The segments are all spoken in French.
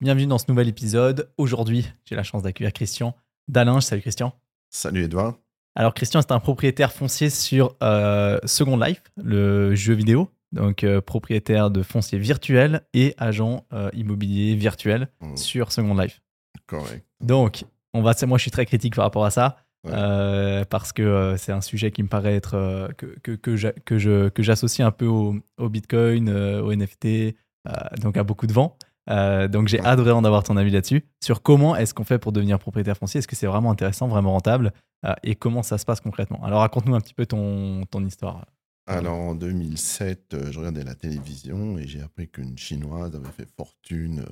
Bienvenue dans ce nouvel épisode. Aujourd'hui, j'ai la chance d'accueillir Christian Dalinge. Salut Christian. Salut Edouard. Alors Christian, c'est un propriétaire foncier sur euh, Second Life, le jeu vidéo. Donc euh, propriétaire de foncier virtuel et agent euh, immobilier virtuel Mmh. sur Second Life. Correct. Donc, on va, moi je suis très critique par rapport à ça. Ouais. parce que c'est un sujet qui me paraît être que, que, que je que j'associe un peu au, au Bitcoin, au NFT, donc à beaucoup de vent. Euh, donc j'ai Ouais. adoré en avoir ton avis là-dessus sur comment est-ce qu'on fait pour devenir propriétaire foncier? Est-ce que c'est vraiment intéressant, vraiment rentable? Euh, et comment ça se passe concrètement? Alors raconte-nous un petit peu ton, ton histoire. Alors en 2007, euh, je regardais la télévision et j'ai appris qu'une chinoise avait fait fortune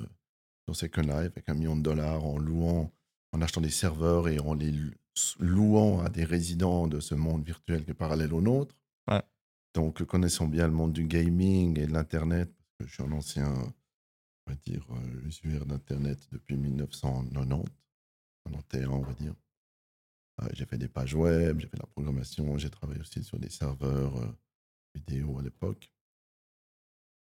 sur Second Life avec un million de dollars en louant, en achetant des serveurs et en les louant à des résidents de ce monde virtuel qui est parallèle au nôtre. Ouais. Donc connaissant bien le monde du gaming et de l'internet, je suis un ancien, on va dire, euh, usuaire d'internet depuis 1990, 91 on va dire. Euh, j'ai fait des pages web, j'ai fait de la programmation, j'ai travaillé aussi sur des serveurs euh, vidéo à l'époque.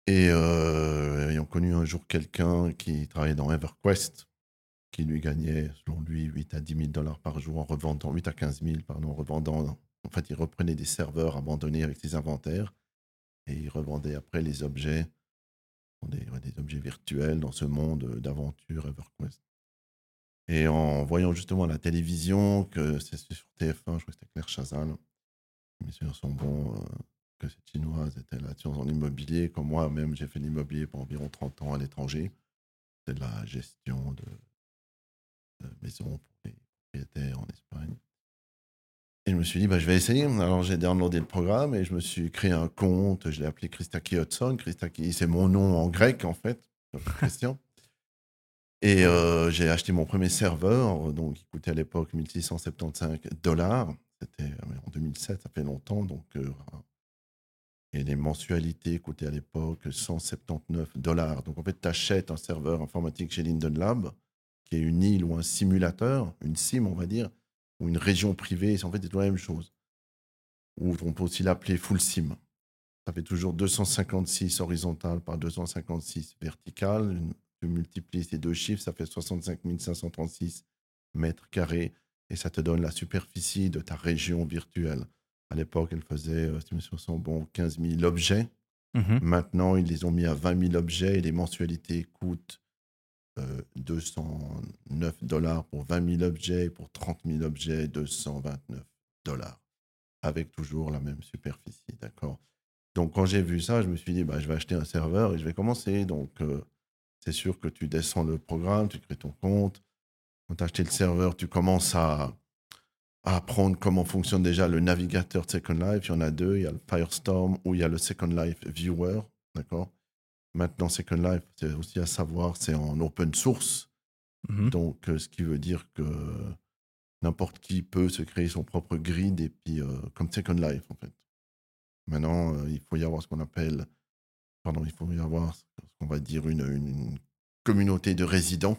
Et euh, ayant connu un jour quelqu'un qui travaillait dans EverQuest, qui lui gagnait, selon lui, 8 à 10 000 dollars par jour en revendant, 8 à 15 000, pardon, en revendant. En fait, il reprenait des serveurs abandonnés avec ses inventaires et il revendait après les objets, des, objets virtuels dans ce monde d'aventure EverQuest. Et en voyant justement la télévision que c'est sur TF1, je crois que c'était Claire Chazal, mes souvenirs sont bons, euh, que cette chinoise était là-dessus en immobilier, comme moi-même j'ai fait l'immobilier pendant environ 30 ans à l'étranger. C'est de la gestion de, de maisons pour les propriétaires en Espagne. Et je me suis dit, bah, je vais essayer. Alors j'ai downloadé le programme et je me suis créé un compte. Je l'ai appelé Christaki Hudson. Christaki, c'est mon nom en grec en fait, Christian. Et euh, j'ai acheté mon premier serveur, donc il coûtait à l'époque 1675 dollars. C'était euh, en 2007, ça fait longtemps. Donc, euh, et les mensualités coûtaient à l'époque 179 dollars. Donc en fait, tu achètes un serveur informatique chez Linden Lab, qui est une île ou un simulateur, une sim, on va dire, ou une région privée. C'est en fait c'est la même chose. Ou on peut aussi l'appeler full sim. Ça fait toujours 256 horizontal par 256 vertical. Tu multiplies ces deux chiffres, ça fait 65 536 mètres carrés et ça te donne la superficie de ta région virtuelle. À l'époque, elle faisait, euh, si bons, 15 000 objets. Mhm. Maintenant, ils les ont mis à 20 000 objets et les mensualités coûtent euh, 209 dollars pour 20 000 objets et pour 30 000 objets, 229 dollars. Avec toujours la même superficie, d'accord Donc, quand j'ai vu ça, je me suis dit, bah, je vais acheter un serveur et je vais commencer. Donc, euh, c'est sûr que tu descends le programme, tu crées ton compte. Quand tu as acheté le serveur, tu commences à, à apprendre comment fonctionne déjà le navigateur de Second Life. Il y en a deux. Il y a le Firestorm ou il y a le Second Life Viewer. D'accord Maintenant, Second Life, c'est aussi à savoir, c'est en open source. Mhm. Donc, euh, ce qui veut dire que n'importe qui peut se créer son propre grid et puis, euh, comme Second Life, en fait. Maintenant, euh, il faut y avoir ce qu'on appelle, pardon, il faut y avoir ce qu'on va dire une, une- une communauté de résidents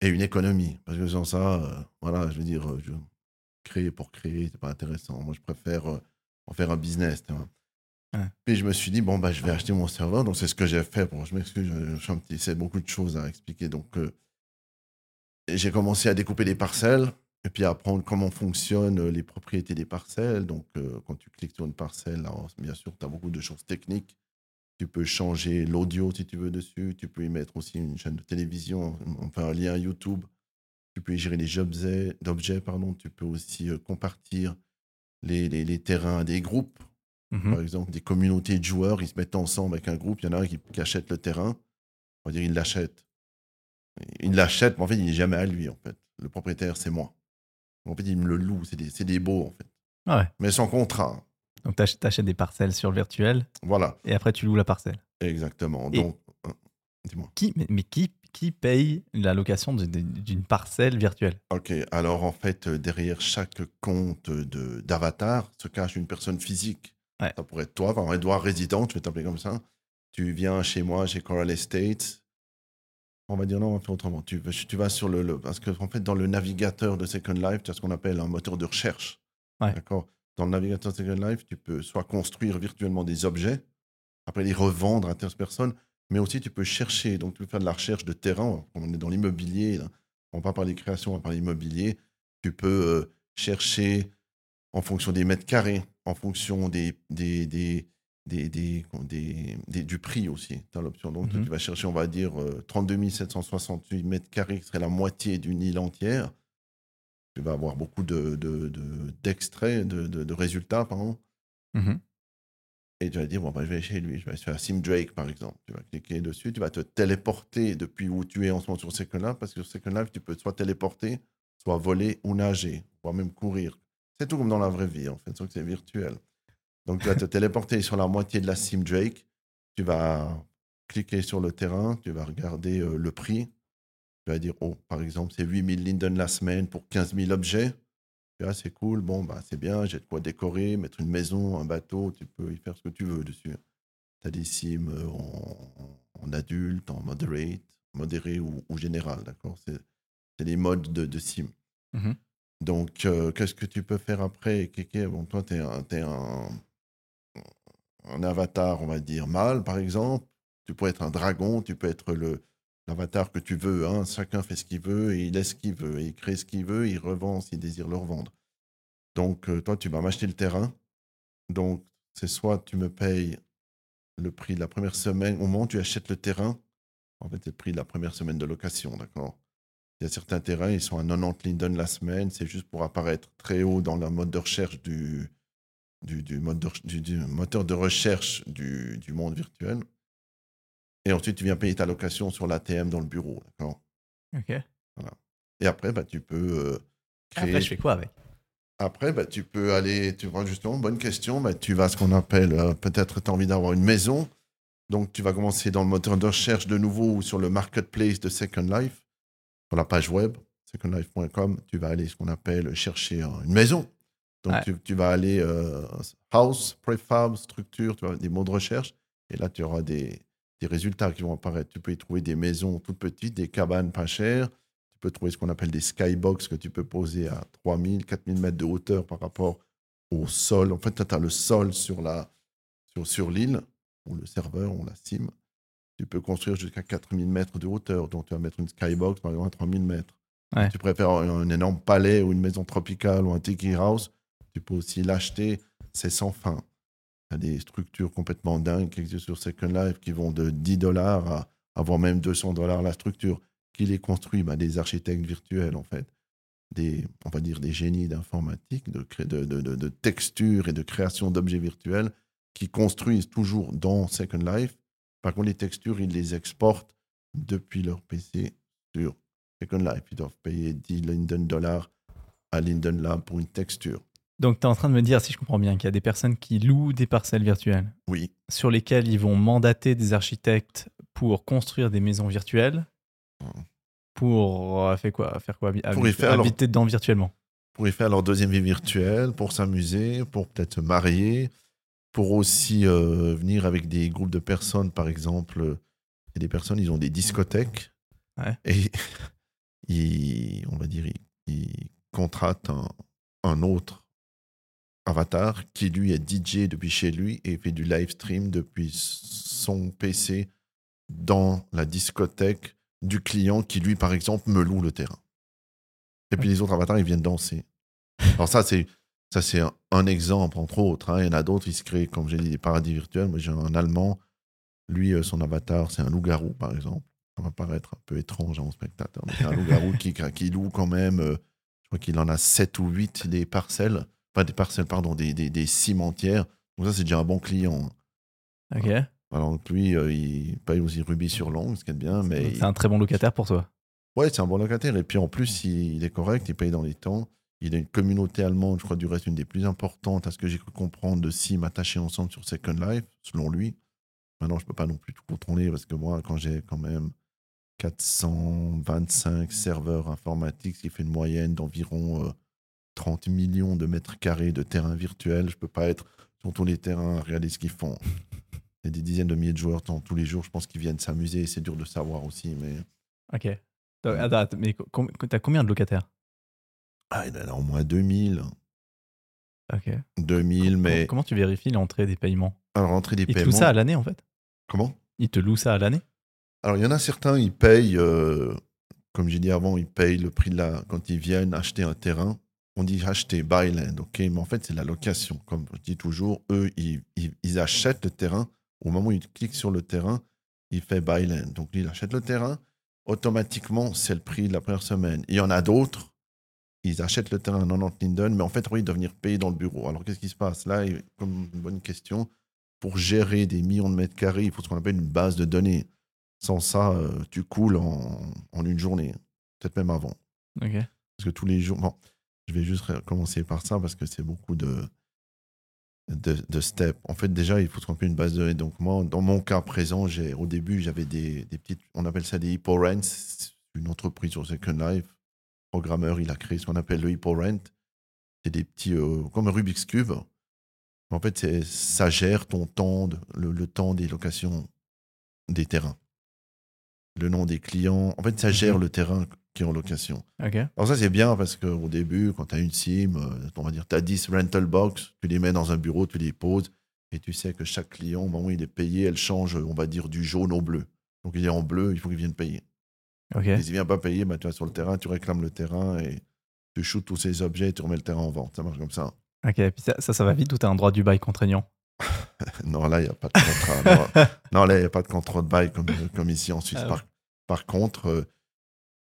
et une économie. Parce que sans ça, euh, voilà, je veux dire, je, créer pour créer, c'est pas intéressant. Moi, je préfère en faire un business. tu vois. Ouais. Puis je me suis dit, bon, bah, je vais acheter mon serveur. Donc, c'est ce que j'ai fait. Bon, je m'excuse, c'est beaucoup de choses à expliquer. Donc, euh, j'ai commencé à découper des parcelles et puis à apprendre comment fonctionnent euh, les propriétés des parcelles. Donc, euh, quand tu cliques sur une parcelle, alors, bien sûr, tu as beaucoup de choses techniques. Tu peux changer l'audio si tu veux dessus. Tu peux y mettre aussi une chaîne de télévision, enfin un lien YouTube. Tu peux y gérer les objets, d'objets, pardon. Tu peux aussi euh, compartir les, les, les terrains des groupes. Mhm. Par exemple, des communautés de joueurs, ils se mettent ensemble avec un groupe. Il y en a un qui, qui achète le terrain. On va dire, il l'achète. Il l'achète, mais en fait, il n'est jamais à lui, en fait. Le propriétaire, c'est moi. En fait, il me le loue. C'est des, c'est des beaux, en fait. Ah ouais. Mais sans contrat. Donc t'ach- t'achètes des parcelles sur le virtuel Voilà, et après tu loues la parcelle. exactement. Et- Donc, euh, dis-moi. Qui, mais, mais qui, qui paye la location de- de- d'une parcelle virtuelle? Ok, alors en fait, euh, derrière chaque compte de- d'avatar se cache une personne physique. Ouais. Ça pourrait être toi, enfin, Edouard résident, tu veux t'appeler comme ça. Tu viens chez moi, chez Coral Estates. On va dire non, on va faire autrement. Tu, vas- tu vas sur le, le- Parce que, en fait, dans le navigateur de Second Life, tu as ce qu'on appelle un moteur de recherche. Ouais. D'accord? Dans le navigateur de Second Life, tu peux soit construire virtuellement des objets, après les revendre à tierces personnes, mais aussi tu peux chercher. Donc, tu peux faire de la recherche de terrain. On est dans l'immobilier. On va pas parler création, on va parler immobilier. Tu peux euh, chercher en fonction des mètres carrés, en fonction des, des, des, des, des, du prix aussi. Tu as l'option. Donc, tu Mhm. vas chercher, on va dire, euh, 32 768 mètres carrés, qui serait la moitié d'une île entière. Tu vas avoir beaucoup de, de, de- d'extraits, de, de, résultats, pardon. Mhm. Et tu vas dire, bon, bah, je vais chez lui, je vais sur Sim Drake, par exemple. Tu vas cliquer dessus, tu vas te téléporter depuis où tu es en ce moment sur Second Life, parce que sur Second Life, tu peux soit téléporter, soit voler ou nager, voire même courir. C'est tout comme dans la vraie vie, en fait, sauf que c'est virtuel. Donc, tu vas te téléporter sur la moitié de la Sim Drake, tu vas cliquer sur le terrain, tu vas regarder euh, le prix. Tu vas dire, oh, par exemple, c'est 8000 linden la semaine pour 15 000 objets. Tu vois, c'est cool, bon, bah, c'est bien, j'ai de quoi décorer, mettre une maison, un bateau, tu peux y faire ce que tu veux dessus. Tu as des sims euh, en, adulte, en moderate, modéré ou, général, d'accord? C'est les modes de, de sim. Mhm. Donc, euh, qu'est-ce que tu peux faire après Kéké? Bon, toi, tu es, un, avatar, on va dire, mâle, par exemple. Tu peux être un dragon, tu peux être le l'avatar que tu veux. Hein. Chacun fait ce qu'il veut et il laisse ce qu'il veut. Et il crée ce qu'il veut, il revend s'il désire le revendre. Donc, euh, toi, tu vas m'acheter le terrain. Donc, c'est soit tu me payes le prix de la première semaine, au moment où tu achètes le terrain, en fait, c'est le prix de la première semaine de location, d'accord? Il y a certains terrains, ils sont à 90 linden la semaine, c'est juste pour apparaître très haut dans le mode de recherche du, du, du mode de- du- du moteur de recherche du, monde virtuel. Et ensuite, tu viens payer ta location sur l'ATM dans le bureau, d'accord? Ok. Et après, bah, tu peux euh, créer... Après, je fais quoi avec? Après, bah, tu peux aller, tu vois justement, bonne question, bah, tu vas à ce qu'on appelle, euh, peut-être tu as envie d'avoir une maison, donc tu vas commencer dans le moteur de recherche de nouveau ou sur le marketplace de Second Life, sur la page web, secondlife.com, tu vas aller ce qu'on appelle chercher une maison. Donc Ouais. tu, tu vas aller euh, house, prefab, structure, tu vas des mots de recherche, et là tu auras des, des résultats qui vont apparaître. Tu peux y trouver des maisons toutes petites, des cabanes pas chères, tu peux trouver ce qu'on appelle des skybox que tu peux poser à 3000, 4000 mètres de hauteur par rapport au sol. En fait, tu as le sol sur la sur, sur l'île, ou le serveur, ou la sim. Tu peux construire jusqu'à 4000 mètres de hauteur. Donc, tu vas mettre une skybox, par exemple, à 3000 mètres. Ouais. Tu préfères un, énorme palais ou une maison tropicale ou un tiki house, tu peux aussi l'acheter. C'est sans fin. Il y a des structures complètement dingues qui existent sur Second Life qui vont de 10 dollars à avoir même 200 dollars la structure. Qui les construit? Bah, Des architectes virtuels, en fait. Des, on va dire des génies d'informatique, de, de, de, de texture et de création d'objets virtuels qui construisent toujours dans Second Life. Par contre, les textures, ils les exportent depuis leur PC sur Second Life. Ils doivent payer 10 Linden dollars à Linden Lab pour une texture. Donc, tu es en train de me dire, si je comprends bien, qu'il y a des personnes qui louent des parcelles virtuelles Oui, sur lesquelles ils vont mandater des architectes pour construire des maisons virtuelles Mhm. pour euh, faire quoi, faire quoi? Pour y faire leur- habiter dedans virtuellement. pour y faire leur deuxième vie virtuelle, pour s'amuser, pour peut-être se marier, pour aussi euh, venir avec des groupes de personnes, par exemple. Il y a des personnes, ils ont des discothèques. Ouais. Et ils, on va dire, ils, ils contractent un, un autre avatar qui, lui, est DJ depuis chez lui et fait du live stream depuis son PC dans la discothèque du client qui, lui, par exemple, me loue le terrain. Et puis les autres avatars, ils viennent danser. Alors ça, c'est ça c'est un, un exemple, entre autres. hein. Il y en a d'autres, ils se créent, comme j'ai dit, des paradis virtuels. Moi, j'ai un Allemand. Lui, euh, son avatar, c'est un loup-garou, par exemple. Ça va paraître un peu étrange à mon spectateur. C'est un loup-garou qui, qui loue quand même, euh, je crois qu'il en a 7 ou 8 des parcelles. Pas des parcelles, pardon, des, des, des cimentières. Donc ça, c'est déjà un bon client. hein. Ok. Alors donc lui, euh, il paye aussi rubis sur l'ongle, ce qui est bien. Mais Donc, il- C'est un très bon locataire pour toi. Ouais, c'est un bon locataire. Et puis en plus, il, il est correct, il paye dans les temps. Il a une communauté allemande, je crois, du reste, une des plus importantes, à ce que j'ai cru comprendre, de Sim attachés ensemble sur Second Life, selon lui. Maintenant, je ne peux pas non plus tout contrôler, parce que moi, quand j'ai quand même 425 serveurs informatiques, ce qui fait une moyenne d'environ euh, 30 millions de mètres carrés de terrain virtuel, je ne peux pas être sur tous les terrains à regarder ce qu'ils font. Il y a des dizaines de milliers de joueurs tous les jours, je pense qu'ils viennent s'amuser, c'est dur de savoir aussi, mais... Ok. Donc, attends, mais t'as combien de locataires? Ah, il en a au moins 2000. Ok. 2000, mais Comment, comment tu vérifies l'entrée des paiements? À la rentrée des Ils te paiements. louent ça à l'année en fait? Comment? Ils te louent ça à l'année? Alors, il y en a certains, ils payent, euh, comme j'ai dit avant, ils payent le prix de la. Quand ils viennent acheter un terrain, on dit acheter, buy land, ok Mais en fait, c'est la location. Comme je dis toujours, eux, ils, ils, ils achètent le terrain. Au moment où ils cliquent sur le terrain, il fait buy land. Donc, il achète le terrain. Automatiquement, c'est le prix de la première semaine. Il y en a d'autres, ils achètent le terrain à 90 Linden, mais en fait, oui, ils doivent venir payer dans le bureau. Alors, qu'est-ce qui se passe? Là, comme une bonne question, pour gérer des millions de mètres carrés, il faut ce qu'on appelle une base de données. Sans ça, euh, tu coules en, en une journée, peut-être même avant. Ok. Parce que tous les jours. Bon, je vais juste commencer par ça parce que c'est beaucoup de, de, de steps. En fait, déjà, il faut se remplir une base de données. Donc, moi, dans mon cas présent, j'ai, au début, j'avais des, des petites. On appelle ça des HippoRents. C'est une entreprise sur Second Life. Programmeur, il a créé ce qu'on appelle le HippoRent. C'est des petits. euh, comme un Rubik's Cube. En fait, ça gère ton temps, de- le, le temps des locations des terrains. Le nom des clients. En fait, ça gère le terrain qui est en location. Alors ça, c'est bien parce qu'au début, quand tu as une sim, euh, on va dire, tu as 10 rental box, tu les mets dans un bureau, tu les poses, et tu sais que chaque client, au moment où il est payé, elle change, on va dire, du jaune au bleu. Donc il est en bleu, il faut qu'il vienne payer. Ok. Et s'il ne vient pas payer, bah, tu vas sur le terrain, tu réclames le terrain et tu shoots tous ces objets et tu remets le terrain en vente. Ça marche comme ça. Ok. Puis ça, ça, ça va vite ou t'as un droit du bail contraignant? Non, là, il n'y a pas de contrat. non, non, là, il n'y a pas de contrat de bail comme, comme ici en Suisse. Ah par, par contre, euh,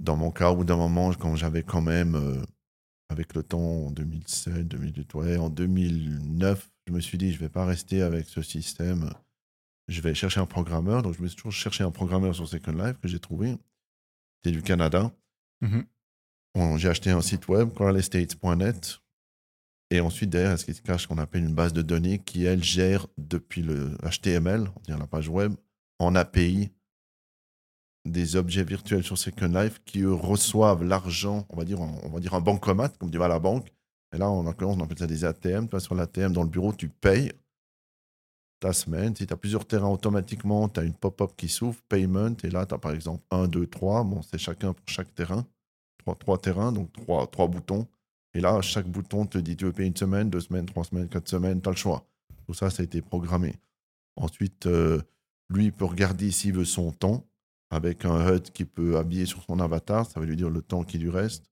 dans mon cas, au bout d'un moment, quand j'avais quand même, euh, avec le temps, en 2007, 2008, ouais, en 2009, je me suis dit, je ne vais pas rester avec ce système. Je vais chercher un programmeur. Donc, je me suis toujours cherché un programmeur sur Second Life que j'ai trouvé. C'est du Canada. Mhm. Bon, J'ai acheté un site web, coralestates.net. Et ensuite, derrière, ce qui se cache, qu'on appelle une base de données qui, elle, gère depuis le HTML, on dirait la page web, en API, des objets virtuels sur Second Life qui, eux, reçoivent l'argent, on va dire, en- on va dire un bancomat, comme tu vas à la banque. Et là, en l'occurrence, on appelle ça des ATM. Tu vas sur l'ATM dans le bureau, tu payes ta semaine. Si tu as plusieurs terrains automatiquement, tu as une pop-up qui s'ouvre, payment. Et là, tu as par exemple 1, 2, 3. Bon, c'est chacun pour chaque terrain. Trois, trois terrains, donc trois, trois boutons. Et là, chaque bouton te dit tu veux payer une semaine, deux semaines, trois semaines, quatre semaines, tu as le choix. Tout ça, ça a été programmé. Ensuite, euh, lui, peut regarder s'il veut son temps avec un HUD qui peut habiller sur son avatar. Ça veut lui dire le temps qui lui reste.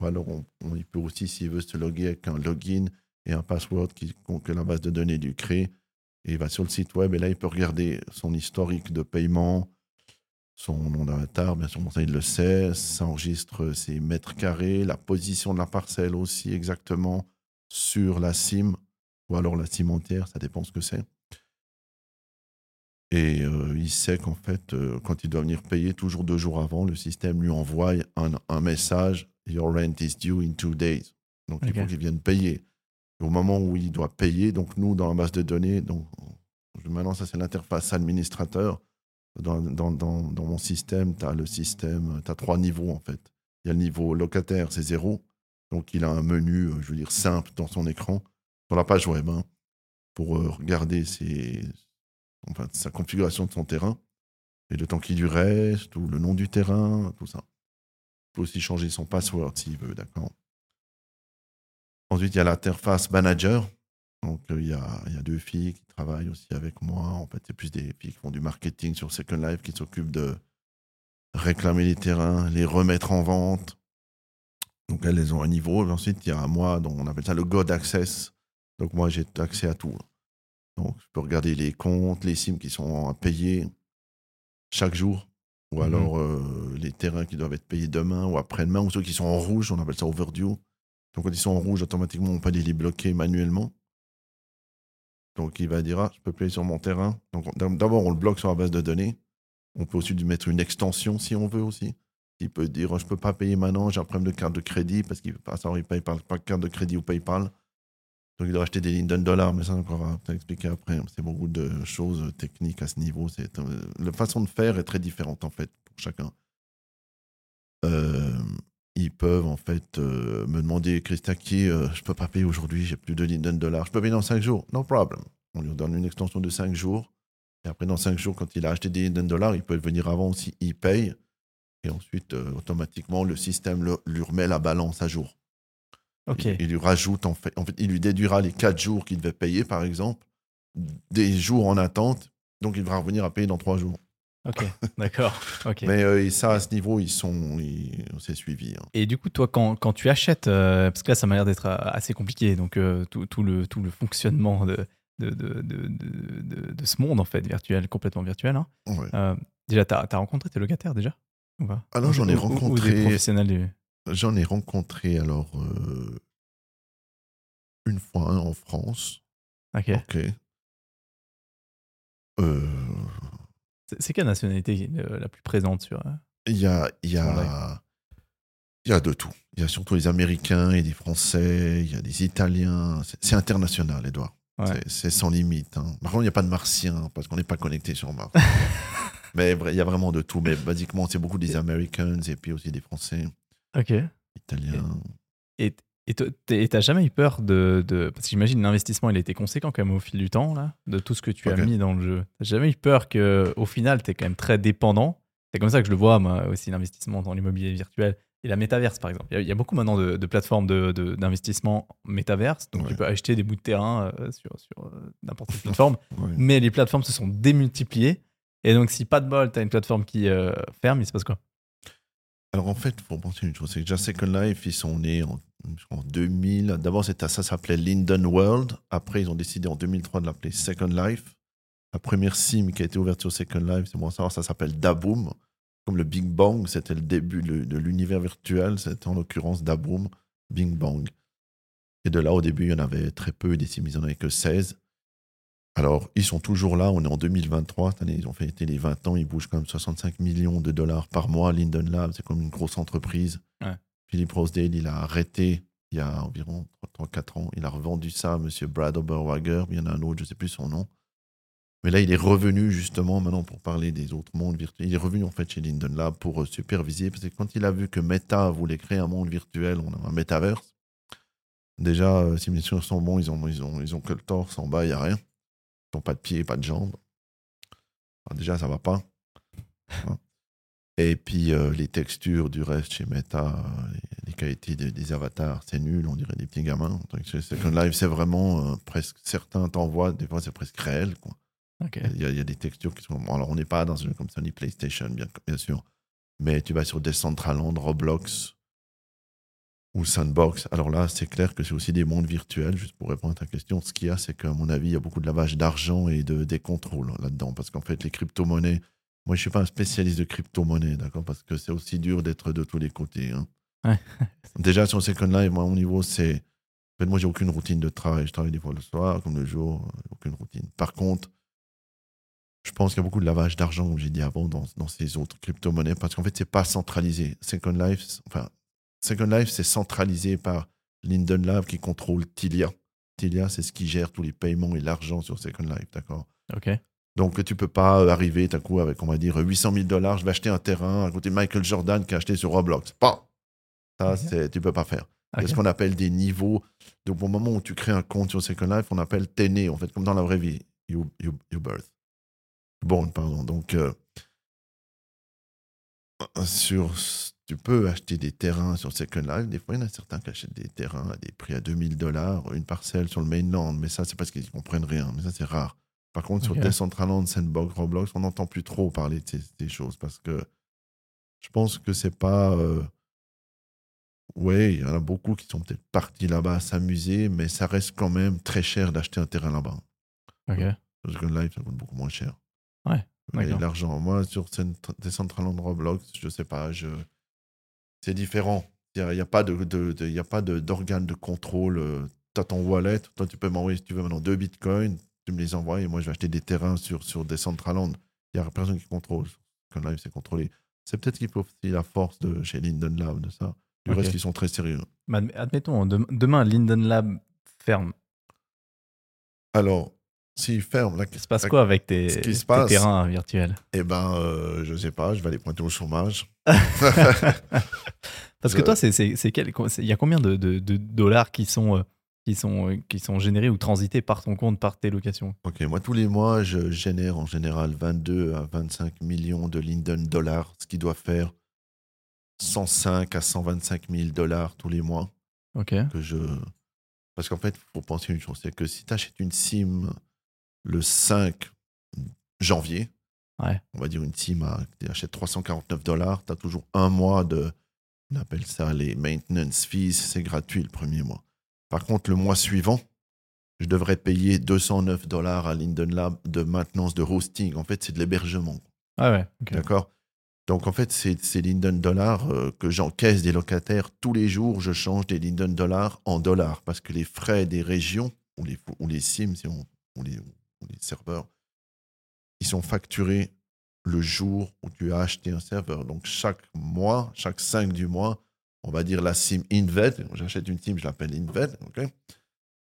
Ou alors, on- on- il peut aussi, s'il veut se loguer avec un login et un password qui, que la base de données lui crée. Et il va sur le site web et là, il peut regarder son historique de paiement, son nom d'avatar, bien sûr, bon, ça il le sait, ça enregistre ses mètres carrés, la position de la parcelle aussi exactement sur la cime, ou alors la cime entière, ça dépend ce que c'est. Et euh, il sait qu'en fait, euh, quand il doit venir payer, toujours deux jours avant, le système lui envoie un, un message Your rent is due in two days. Donc il faut qu'il vienne payer. Au moment où il doit payer, donc nous, dans la base de données, donc, maintenant, ça c'est l'interface administrateur dans, dans, dans, mon système, tu as le système, tu as trois niveaux en fait. Il y a le niveau locataire, c'est zéro. Donc il a un menu, euh, je veux dire, simple dans son écran, sur la page web, hein, pour euh, regarder ses, enfin, sa configuration de son terrain, et le temps qui lui reste, ou le nom du terrain, tout ça. Il peut aussi changer son password s'il veut, d'accord Ensuite, il y a l'interface manager. Donc, euh, il y, a, il y a deux filles qui travaillent aussi avec moi. En fait, c'est plus des filles qui font du marketing sur Second Life, qui s'occupent de réclamer les terrains, les remettre en vente. Donc, elles, elles ont un niveau. Ensuite, il y a moi, dont on appelle ça le God Access. Donc, moi, j'ai accès à tout. Donc, je peux regarder les comptes, les sims qui sont à payer chaque jour. Ou Mhm. alors euh, les terrains qui doivent être payés demain ou après-demain, ou ceux qui sont en rouge, on appelle ça overdue. Donc, quand ils sont en rouge, automatiquement, on peut les bloquer manuellement. Donc, il va dire, ah, je peux payer sur mon terrain. Donc, on- d'abord, on le bloque sur la base de données. On peut aussi lui mettre une extension si on veut aussi. Il peut dire, je peux pas payer maintenant, j'ai un problème de carte de crédit parce qu'il il paye par, carte de crédit ou PayPal. Donc, il doit acheter des lignes d'un dollar, mais ça, on va peut-être expliquer après. C'est beaucoup de choses techniques à ce niveau. C'est, euh, la façon de faire est très différente, en fait, pour chacun. Euh, ils peuvent, en fait, euh, me demander, Christaki, euh, je peux pas payer aujourd'hui, j'ai plus de lignes d'un dollar. Je peux payer dans 5 jours. No problem. On lui donne une extension de 5 jours. Et après, dans 5 jours, quand il a acheté des lignes d'un dollar, il peut venir avant aussi, il paye. Et ensuite, euh, automatiquement, le système le- lui remet la balance à jour. Ok. Il, il lui rajoute, en fait, en fait, il lui déduira les 4 jours qu'il devait payer, par exemple, des jours en attente. Donc, il devra revenir à payer dans trois jours. Ok, d'accord. Mais euh, ça, à ce niveau, ils sont, ils- on s'est suivi. hein. Et du coup, toi, quand, quand tu achètes, euh, parce que là, ça m'a l'air d'être euh, assez compliqué, donc euh, tout, tout le, tout le fonctionnement de, de, de, de, de- ce monde, en fait, virtuel, complètement virtuel. hein. Ouais. Déjà, t'as as rencontré tes locataires déjà ou pas? Ah non, j'en ai rencontré- du- J'en ai rencontré alors une fois en France. Ok. Ok. Euh, C'est- quelle nationalité euh, la plus présente sur. euh, Il y a, il y a, il y a de tout. Il y a surtout les Américains et des Français. Il y a des Italiens. C'est international, Edouard. Ouais. C'est- sans limite. hein. Par contre, il n'y a pas de Martiens parce qu'on n'est pas connecté sur Mars. Mais il y a vraiment de tout. Mais basiquement, c'est beaucoup des Americans et puis aussi des Français, Ok. Italiens. Et et t'as jamais eu peur de, de- parce que j'imagine l'investissement il a été conséquent quand même au fil du temps là, de tout ce que tu as mis dans le jeu. T'as jamais eu peur que au final t'es quand même très dépendant. C'est comme ça que je le vois moi aussi l'investissement dans l'immobilier virtuel et la métaverse par exemple. Il y a, il y a beaucoup maintenant de, de plateformes de- de- d'investissement métaverse, donc tu peux acheter des bouts de terrain euh, sur, sur euh, n'importe quelle plateforme. Ouais. Mais les plateformes se sont démultipliées et donc si pas de bol t'as une plateforme qui euh, ferme, il se passe quoi? Alors en fait, faut penser une chose, c'est que Second Life, ils sont nés en, je crois, en 2000. D'abord, ça s'appelait Linden World. Après, ils ont décidé en 2003 de l'appeler Second Life. La première sim qui a été ouverte sur Second Life, c'est bon savoir, ça s'appelle Daboom. Comme le Big Bang, c'était le début de, l'univers virtuel. C'était en l'occurrence Daboom, Big Bang. Et de là, au début, il y en avait très peu. Des sims, ils n'en avaient que 16. Alors, ils sont toujours là. On est en 2023. Cette année, ils ont fêté les 20 ans. Ils bougent quand même 65 millions de dollars par mois. Linden Lab, c'est comme une grosse entreprise. Ouais. Philippe Rosedale, il a arrêté il y a environ 3-4 ans. Il a revendu ça à M. Brad Oberwager. Il y en a un autre, je ne sais plus son nom. Mais là, il est revenu justement maintenant pour parler des autres mondes virtuels. Il est revenu en fait chez Linden Lab pour euh, superviser. Parce que quand il a vu que Meta voulait créer un monde virtuel, on a un metaverse. Déjà, euh, si mes souvenirs sont bons, ils ont, ils ont, ils ont que le torse en bas, il n'y a rien. N'ont pas de pieds, pas de jambes. Alors déjà, ça va pas. Hein. Et puis, euh, les textures du reste chez Meta, les, les qualités des, des avatars, c'est nul, on dirait des petits gamins. Second Life, c'est vraiment euh, presque. Certains t'envoient, des fois, c'est presque réel. Quoi. Il y, a, il y a des textures qui sont. bon, alors, on n'est pas dans un jeu comme Sony PlayStation, bien, bien sûr. Mais tu vas sur Decentraland, Roblox ou Sandbox. Alors là, c'est clair que c'est aussi des mondes virtuels. Juste pour répondre à ta question, ce qu'il y a, c'est qu'à mon avis, il y a beaucoup de lavage d'argent et de des contrôles là-dedans. Parce qu'en fait, les crypto-monnaies. Moi, je ne suis pas un spécialiste de crypto-monnaies, d'accord Parce que c'est aussi dur d'être de tous les côtés. hein. Ouais. Déjà, sur Second Life, moi, mon niveau, c'est. En fait, moi, j'ai aucune routine de travail. Je travaille des fois le soir, comme le jour, euh, aucune routine. Par contre, je pense qu'il y a beaucoup de lavage d'argent, comme j'ai dit avant, dans, dans ces autres crypto-monnaies, parce qu'en fait, c'est pas centralisé. Second Life, enfin, Second Life, c'est centralisé par Linden Lab qui contrôle Tilia. Tilia, c'est ce qui gère tous les paiements et l'argent sur Second Life, d'accord? Ok. donc, tu peux pas euh, arriver d'un coup avec, on va dire, 800 000 dollars, je vais acheter un terrain à côté de Michael Jordan qui a acheté sur Roblox. Pas. Ça, Ok. c'est, tu peux pas faire. Ok. ce qu'on appelle des niveaux. Donc, au moment où tu crées un compte sur Second Life, on appelle t'es né, en fait, comme dans la vraie vie. You, you, you birth. Born, pardon. Donc, euh, sur, tu peux acheter des terrains sur Second Life. Des fois, il y en a certains qui achètent des terrains à des prix à 2000 dollars, une parcelle sur le mainland. Mais ça, c'est parce qu'ils comprennent rien. Mais ça, c'est rare. Par contre, sur Ok. Decentraland, Sandbox, Roblox, on n'entend plus trop parler de ces, ces choses parce que je pense que c'est pas. euh, Oui, il y en a beaucoup qui sont peut-être partis là-bas s'amuser, mais ça reste quand même très cher d'acheter un terrain là-bas. Ok. Parce que Live, ça coûte beaucoup moins cher. Ouais, l'argent, moi, sur Cent- Decentraland Roblox, je sais pas, je... c'est différent. Il n'y a, a pas de, de- de- de- d'organe de, contrôle. Tu as ton wallet, toi, tu peux m'envoyer, si tu veux, maintenant deux bitcoins, tu me les envoies et moi, je vais acheter des terrains sur, sur Decentraland. Il n'y a personne qui contrôle. Quand Live, c'est contrôlé. C'est peut-être qu'il faut aussi la force de chez Linden Lab, de ça. Du reste, ils sont très sérieux. Admettons, dem- demain, Linden Lab ferme. Alors, s'ils ferment, là, Il se passe quoi avec tes, Ce qui se tes passe- terrains virtuels? Eh ben, euh, je sais pas, je vais aller pointer au chômage. Parce que toi, c'est quel- il y a combien de, de- de dollars qui sont, euh, qui, sont, euh, qui sont générés ou transités par ton compte, par tes locations? Ok, moi tous les mois, je génère en général 22 à 25 millions de Linden dollars, ce qui doit faire 105 à 125 000 dollars tous les mois Ok. que je. Parce qu'en fait, il faut penser une chose, c'est que si tu achètes une sim le 5 janvier. Ouais. On va dire une team à, tu achètes 349 dollars, tu as toujours un mois de, on appelle ça les maintenance fees, c'est gratuit le premier mois. Par contre, le mois suivant, je devrais payer 209 dollars à Linden Lab de maintenance de hosting. En fait, c'est de l'hébergement. Ah ouais. D'accord? Donc, en fait, c'est Linden Dollars euh, que j'encaisse des locataires. Tous les jours, je change des Linden Dollars en dollars parce que les frais des régions, ou les, ou les SIM, si on- ou, les, les serveurs, ils sont facturés le jour où tu as acheté un serveur. Donc, chaque mois, chaque 5 du mois, on va dire la SIM Inved. J'achète une SIM, je l'appelle Inved.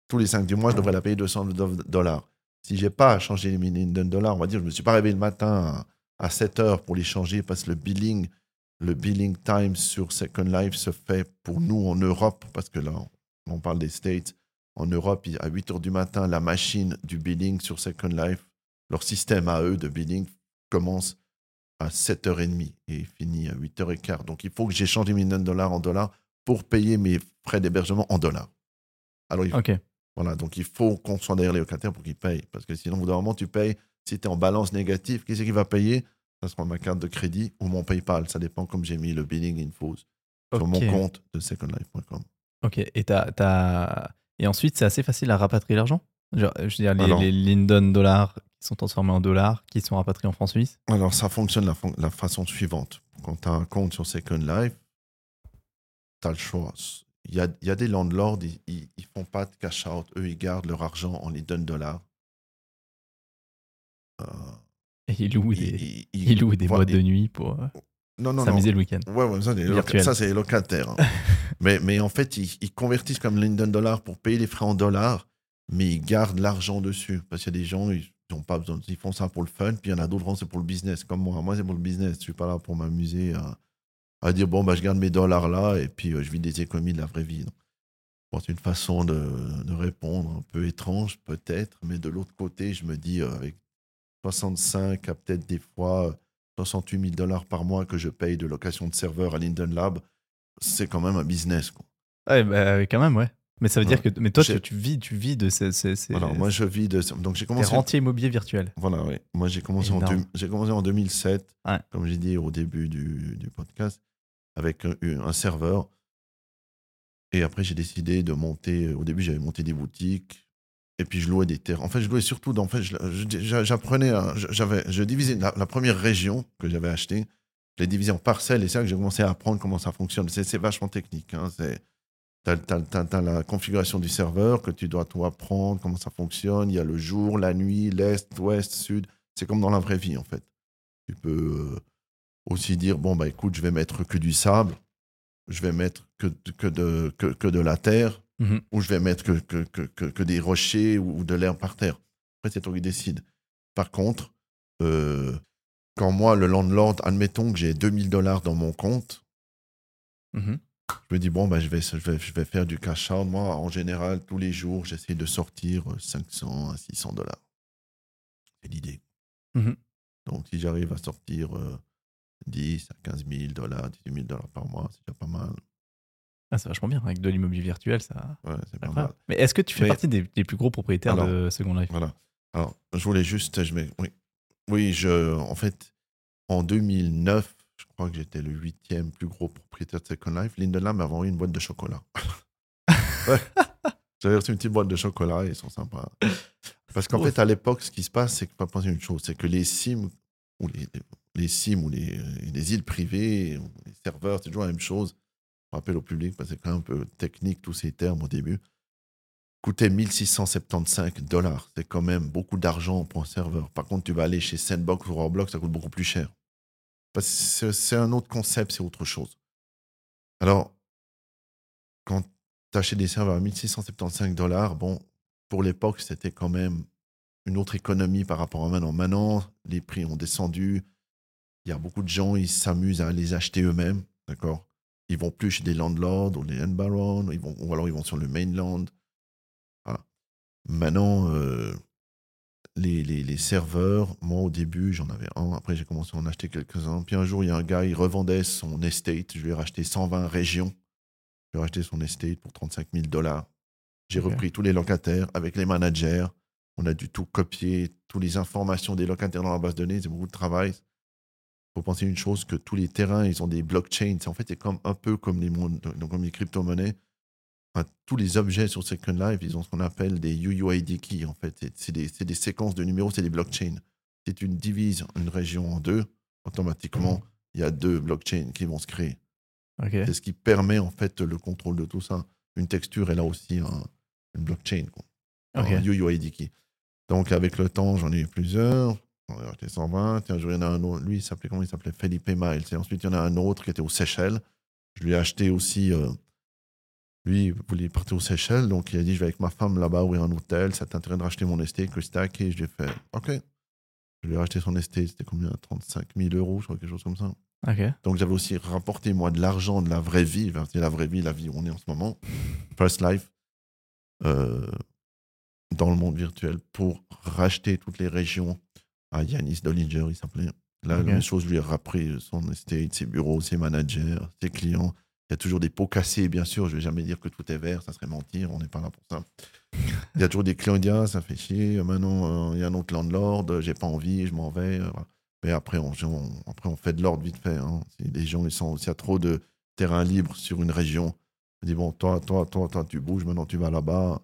Tous les 5 du mois, je devrais la payer 200 do- dollars. Si j'ai pas à changer les Linden Dollars, on va dire, je me suis pas réveillé le matin à 7 heures pour les changer parce que le billing, le billing time sur Second Life se fait pour nous en Europe, parce que là, on parle des States. En Europe, à 8 heures du matin, la machine du billing sur Second Life, leur système à eux de billing commence à 7h30 et finit à 8h15. Donc, il faut que j'échange millions de dollars en dollars pour payer mes frais d'hébergement en dollars. Alors, il faut- voilà, donc il faut qu'on soit derrière les locataires pour qu'ils payent. Parce que sinon, au bout d'un moment, tu payes. Si tu es en balance négative, qui c'est qui va payer? Ça sera ma carte de crédit ou mon PayPal. Ça dépend comme j'ai mis le billing infos sur mon compte de secondlife.com. Ok. Et, t'as- t'as- Et ensuite, c'est assez facile à rapatrier l'argent Je veux dire, les, Alors. les Linden dollars qui sont transformés en dollars, qui sont rapatriés en francs suisses. Alors, ça fonctionne la, la façon suivante. Quand tu as un compte sur Second Life, tu as le choix. Il y a, il y a des landlords, ils, ils font pas de cash out. Eux, ils gardent leur argent en Linden dollars. Euh, Et ils louent ils- des, voilà, boîtes de nuit pour euh, Non, non, s'amuser le week-end. Ouais, ouais, ça, les c'est les locataires. hein. mais, mais en fait, ils, ils convertissent comme Linden Dollar pour payer les frais en dollars, mais ils gardent l'argent dessus. Parce qu'il y a des gens, ils ont pas besoin, ils font ça pour le fun, puis il y en a d'autres, c'est pour le business. Comme moi, moi, c'est pour le business. Je suis pas là pour m'amuser à, à dire, bon, bah, je garde mes dollars là, et puis euh, je vis des économies de la vraie vie. Bon, c'est une façon de, de répondre un peu étrange, peut-être, mais de l'autre côté, je me dis, euh, avec 65 à peut-être des fois 68 000 dollars par mois que je paye de location de serveur à Linden Lab, c'est quand même un business. Quoi. Ouais, bah, quand même, ouais. Mais ça veut dire que. Mais toi, tu, vis, tu vis de ces. ces, ces Alors, moi, je vis de. Donc, j'ai commencé. rentiers immobiliers virtuels. Voilà, oui. Moi, j'ai commencé, en Énorme. j'ai commencé en 2007, Ouais. comme j'ai dit au début du, du podcast, avec un, un serveur. Et après, j'ai décidé de monter. Au début, j'avais monté des boutiques. Et puis, je louais des terres. En fait, je louais surtout. En fait, je- je- j'apprenais. à- J'avais, je divisais la, première région que j'avais achetée. Je l'ai divisée en parcelles. Et c'est là que j'ai commencé à apprendre comment ça fonctionne. C'est, vachement technique. Hein. C'est, T'as, t'as- t'as la configuration du serveur que tu dois tout apprendre, comment ça fonctionne. Il y a le jour, la nuit, l'est, ouest, sud. C'est comme dans la vraie vie, en fait. Tu peux euh, aussi dire, bon, bah écoute, je vais mettre que du sable, je vais mettre que, que, de, que, que de la terre, Mhm. ou je vais mettre que, que, que, que, des rochers ou de l'herbe par terre. Après, c'est toi qui décides. Par contre, euh, quand moi, le landlord, admettons que j'ai 2000 dollars dans mon compte, Mhm. je me dis, bon, ben, je, vais, je, vais, je vais faire du cash out. Moi, en général, tous les jours, j'essaie de sortir euh, 500 à 600 dollars. C'est l'idée. Mhm. Donc, si j'arrive à sortir euh, 10 à 15 000 dollars, 18 000 dollars par mois, c'est déjà pas mal. Ah, c'est vachement bien. Avec de l'immobilier virtuel, ça. Ouais, c'est pas mal. Mais est-ce que tu fais Mais- partie des, des plus gros propriétaires Alors, de Second Life? Voilà. Alors, je voulais juste. Je mets, oui. oui, je, en fait, en 2009, je crois que j'étais le huitième plus gros propriétaire de Second Life. Linden Lab m'a vendu une boîte de chocolat. Ouais. J'avais reçu une petite boîte de chocolat et ils sont sympas. Parce qu'en fait, à l'époque, ce qui se passe, c'est qu'il faut penser une chose c'est que les SIM ou les, les SIM ou les, les îles privées, les serveurs, c'est toujours la même chose. Rappelle au public, parce que c'est quand même un peu technique tous ces termes au début coûtait 1675 dollars. C'est quand même beaucoup d'argent pour un serveur. Par contre, tu vas aller chez Sandbox ou Roblox, ça coûte beaucoup plus cher. C'est un autre concept, c'est autre chose. Alors, quand tu achètes des serveurs à 1675 dollars, bon, pour l'époque, c'était quand même une autre économie par rapport à maintenant. Maintenant, les prix ont descendu. Il y a beaucoup de gens, ils s'amusent à les acheter eux-mêmes, d'accord? Ils vont plus chez des landlords ou Enbaron, ils vont, ou alors ils vont sur le mainland. Voilà. Maintenant, euh, les, les, les serveurs, moi au début, j'en avais un. Après, j'ai commencé à en acheter quelques-uns. Puis un jour, il y a un gars, il revendait son estate. Je lui ai racheté 120 régions. Je lui ai racheté son estate pour 35 000 dollars. J'ai repris tous les locataires avec les managers. On a du tout copié, toutes les informations des locataires dans la base de données, c'est beaucoup de travail. Il faut penser une chose, que tous les terrains, ils ont des blockchains. En fait, c'est comme, un peu comme les, mondes, donc comme les crypto-monnaies. Enfin, tous les objets sur Second Life, ils ont ce qu'on appelle des UUID keys, en fait. C'est des, des séquences de numéros, c'est des blockchains. Si tu divises une région en deux, automatiquement, il y a deux blockchains qui vont se créer. C'est ce qui permet en fait le contrôle de tout ça. Une texture, elle a aussi un- une blockchain, quoi. Un UUID key. Donc avec le temps, j'en ai eu plusieurs. J'en ai acheté 120. Tiens, il y en a un autre. Lui, il s'appelait comment Il s'appelait? Felipe Miles. Et ensuite, il y en a un autre qui était aux Seychelles. Je lui ai acheté aussi. euh, lui, il voulait partir aux Seychelles. Donc il a dit Je vais avec ma femme là-bas ouvrir un hôtel. Ça t'intéresse de racheter mon estate? Christac Et je lui ai fait OK. Je lui ai racheté son estate. C'était combien? 35 000 euros, je crois, quelque chose comme ça. Donc j'avais aussi rapporté moi de l'argent de la vraie vie, c'est la vraie vie, la vie où on est en ce moment, First Life, euh, dans le monde virtuel pour racheter toutes les régions à Yanis Dollinger, il s'appelait. Là, Ok. la même chose, je lui rappris son estate, ses bureaux, ses managers, ses clients. Il y a toujours des pots cassés, bien sûr. Je vais jamais dire que tout est vert, ça serait mentir, on n'est pas là pour ça. Il y a toujours des clients qui disent Ah, ça fait chier, maintenant euh, il y a un autre landlord, j'ai pas envie, je m'en vais. euh. Mais après on, on- après, on fait de l'ordre vite fait. Hein. Si les gens, ils sont, s'il y a trop de terrain libre sur une région, on dit Bon, toi, toi, toi, toi, tu bouges, maintenant tu vas là-bas.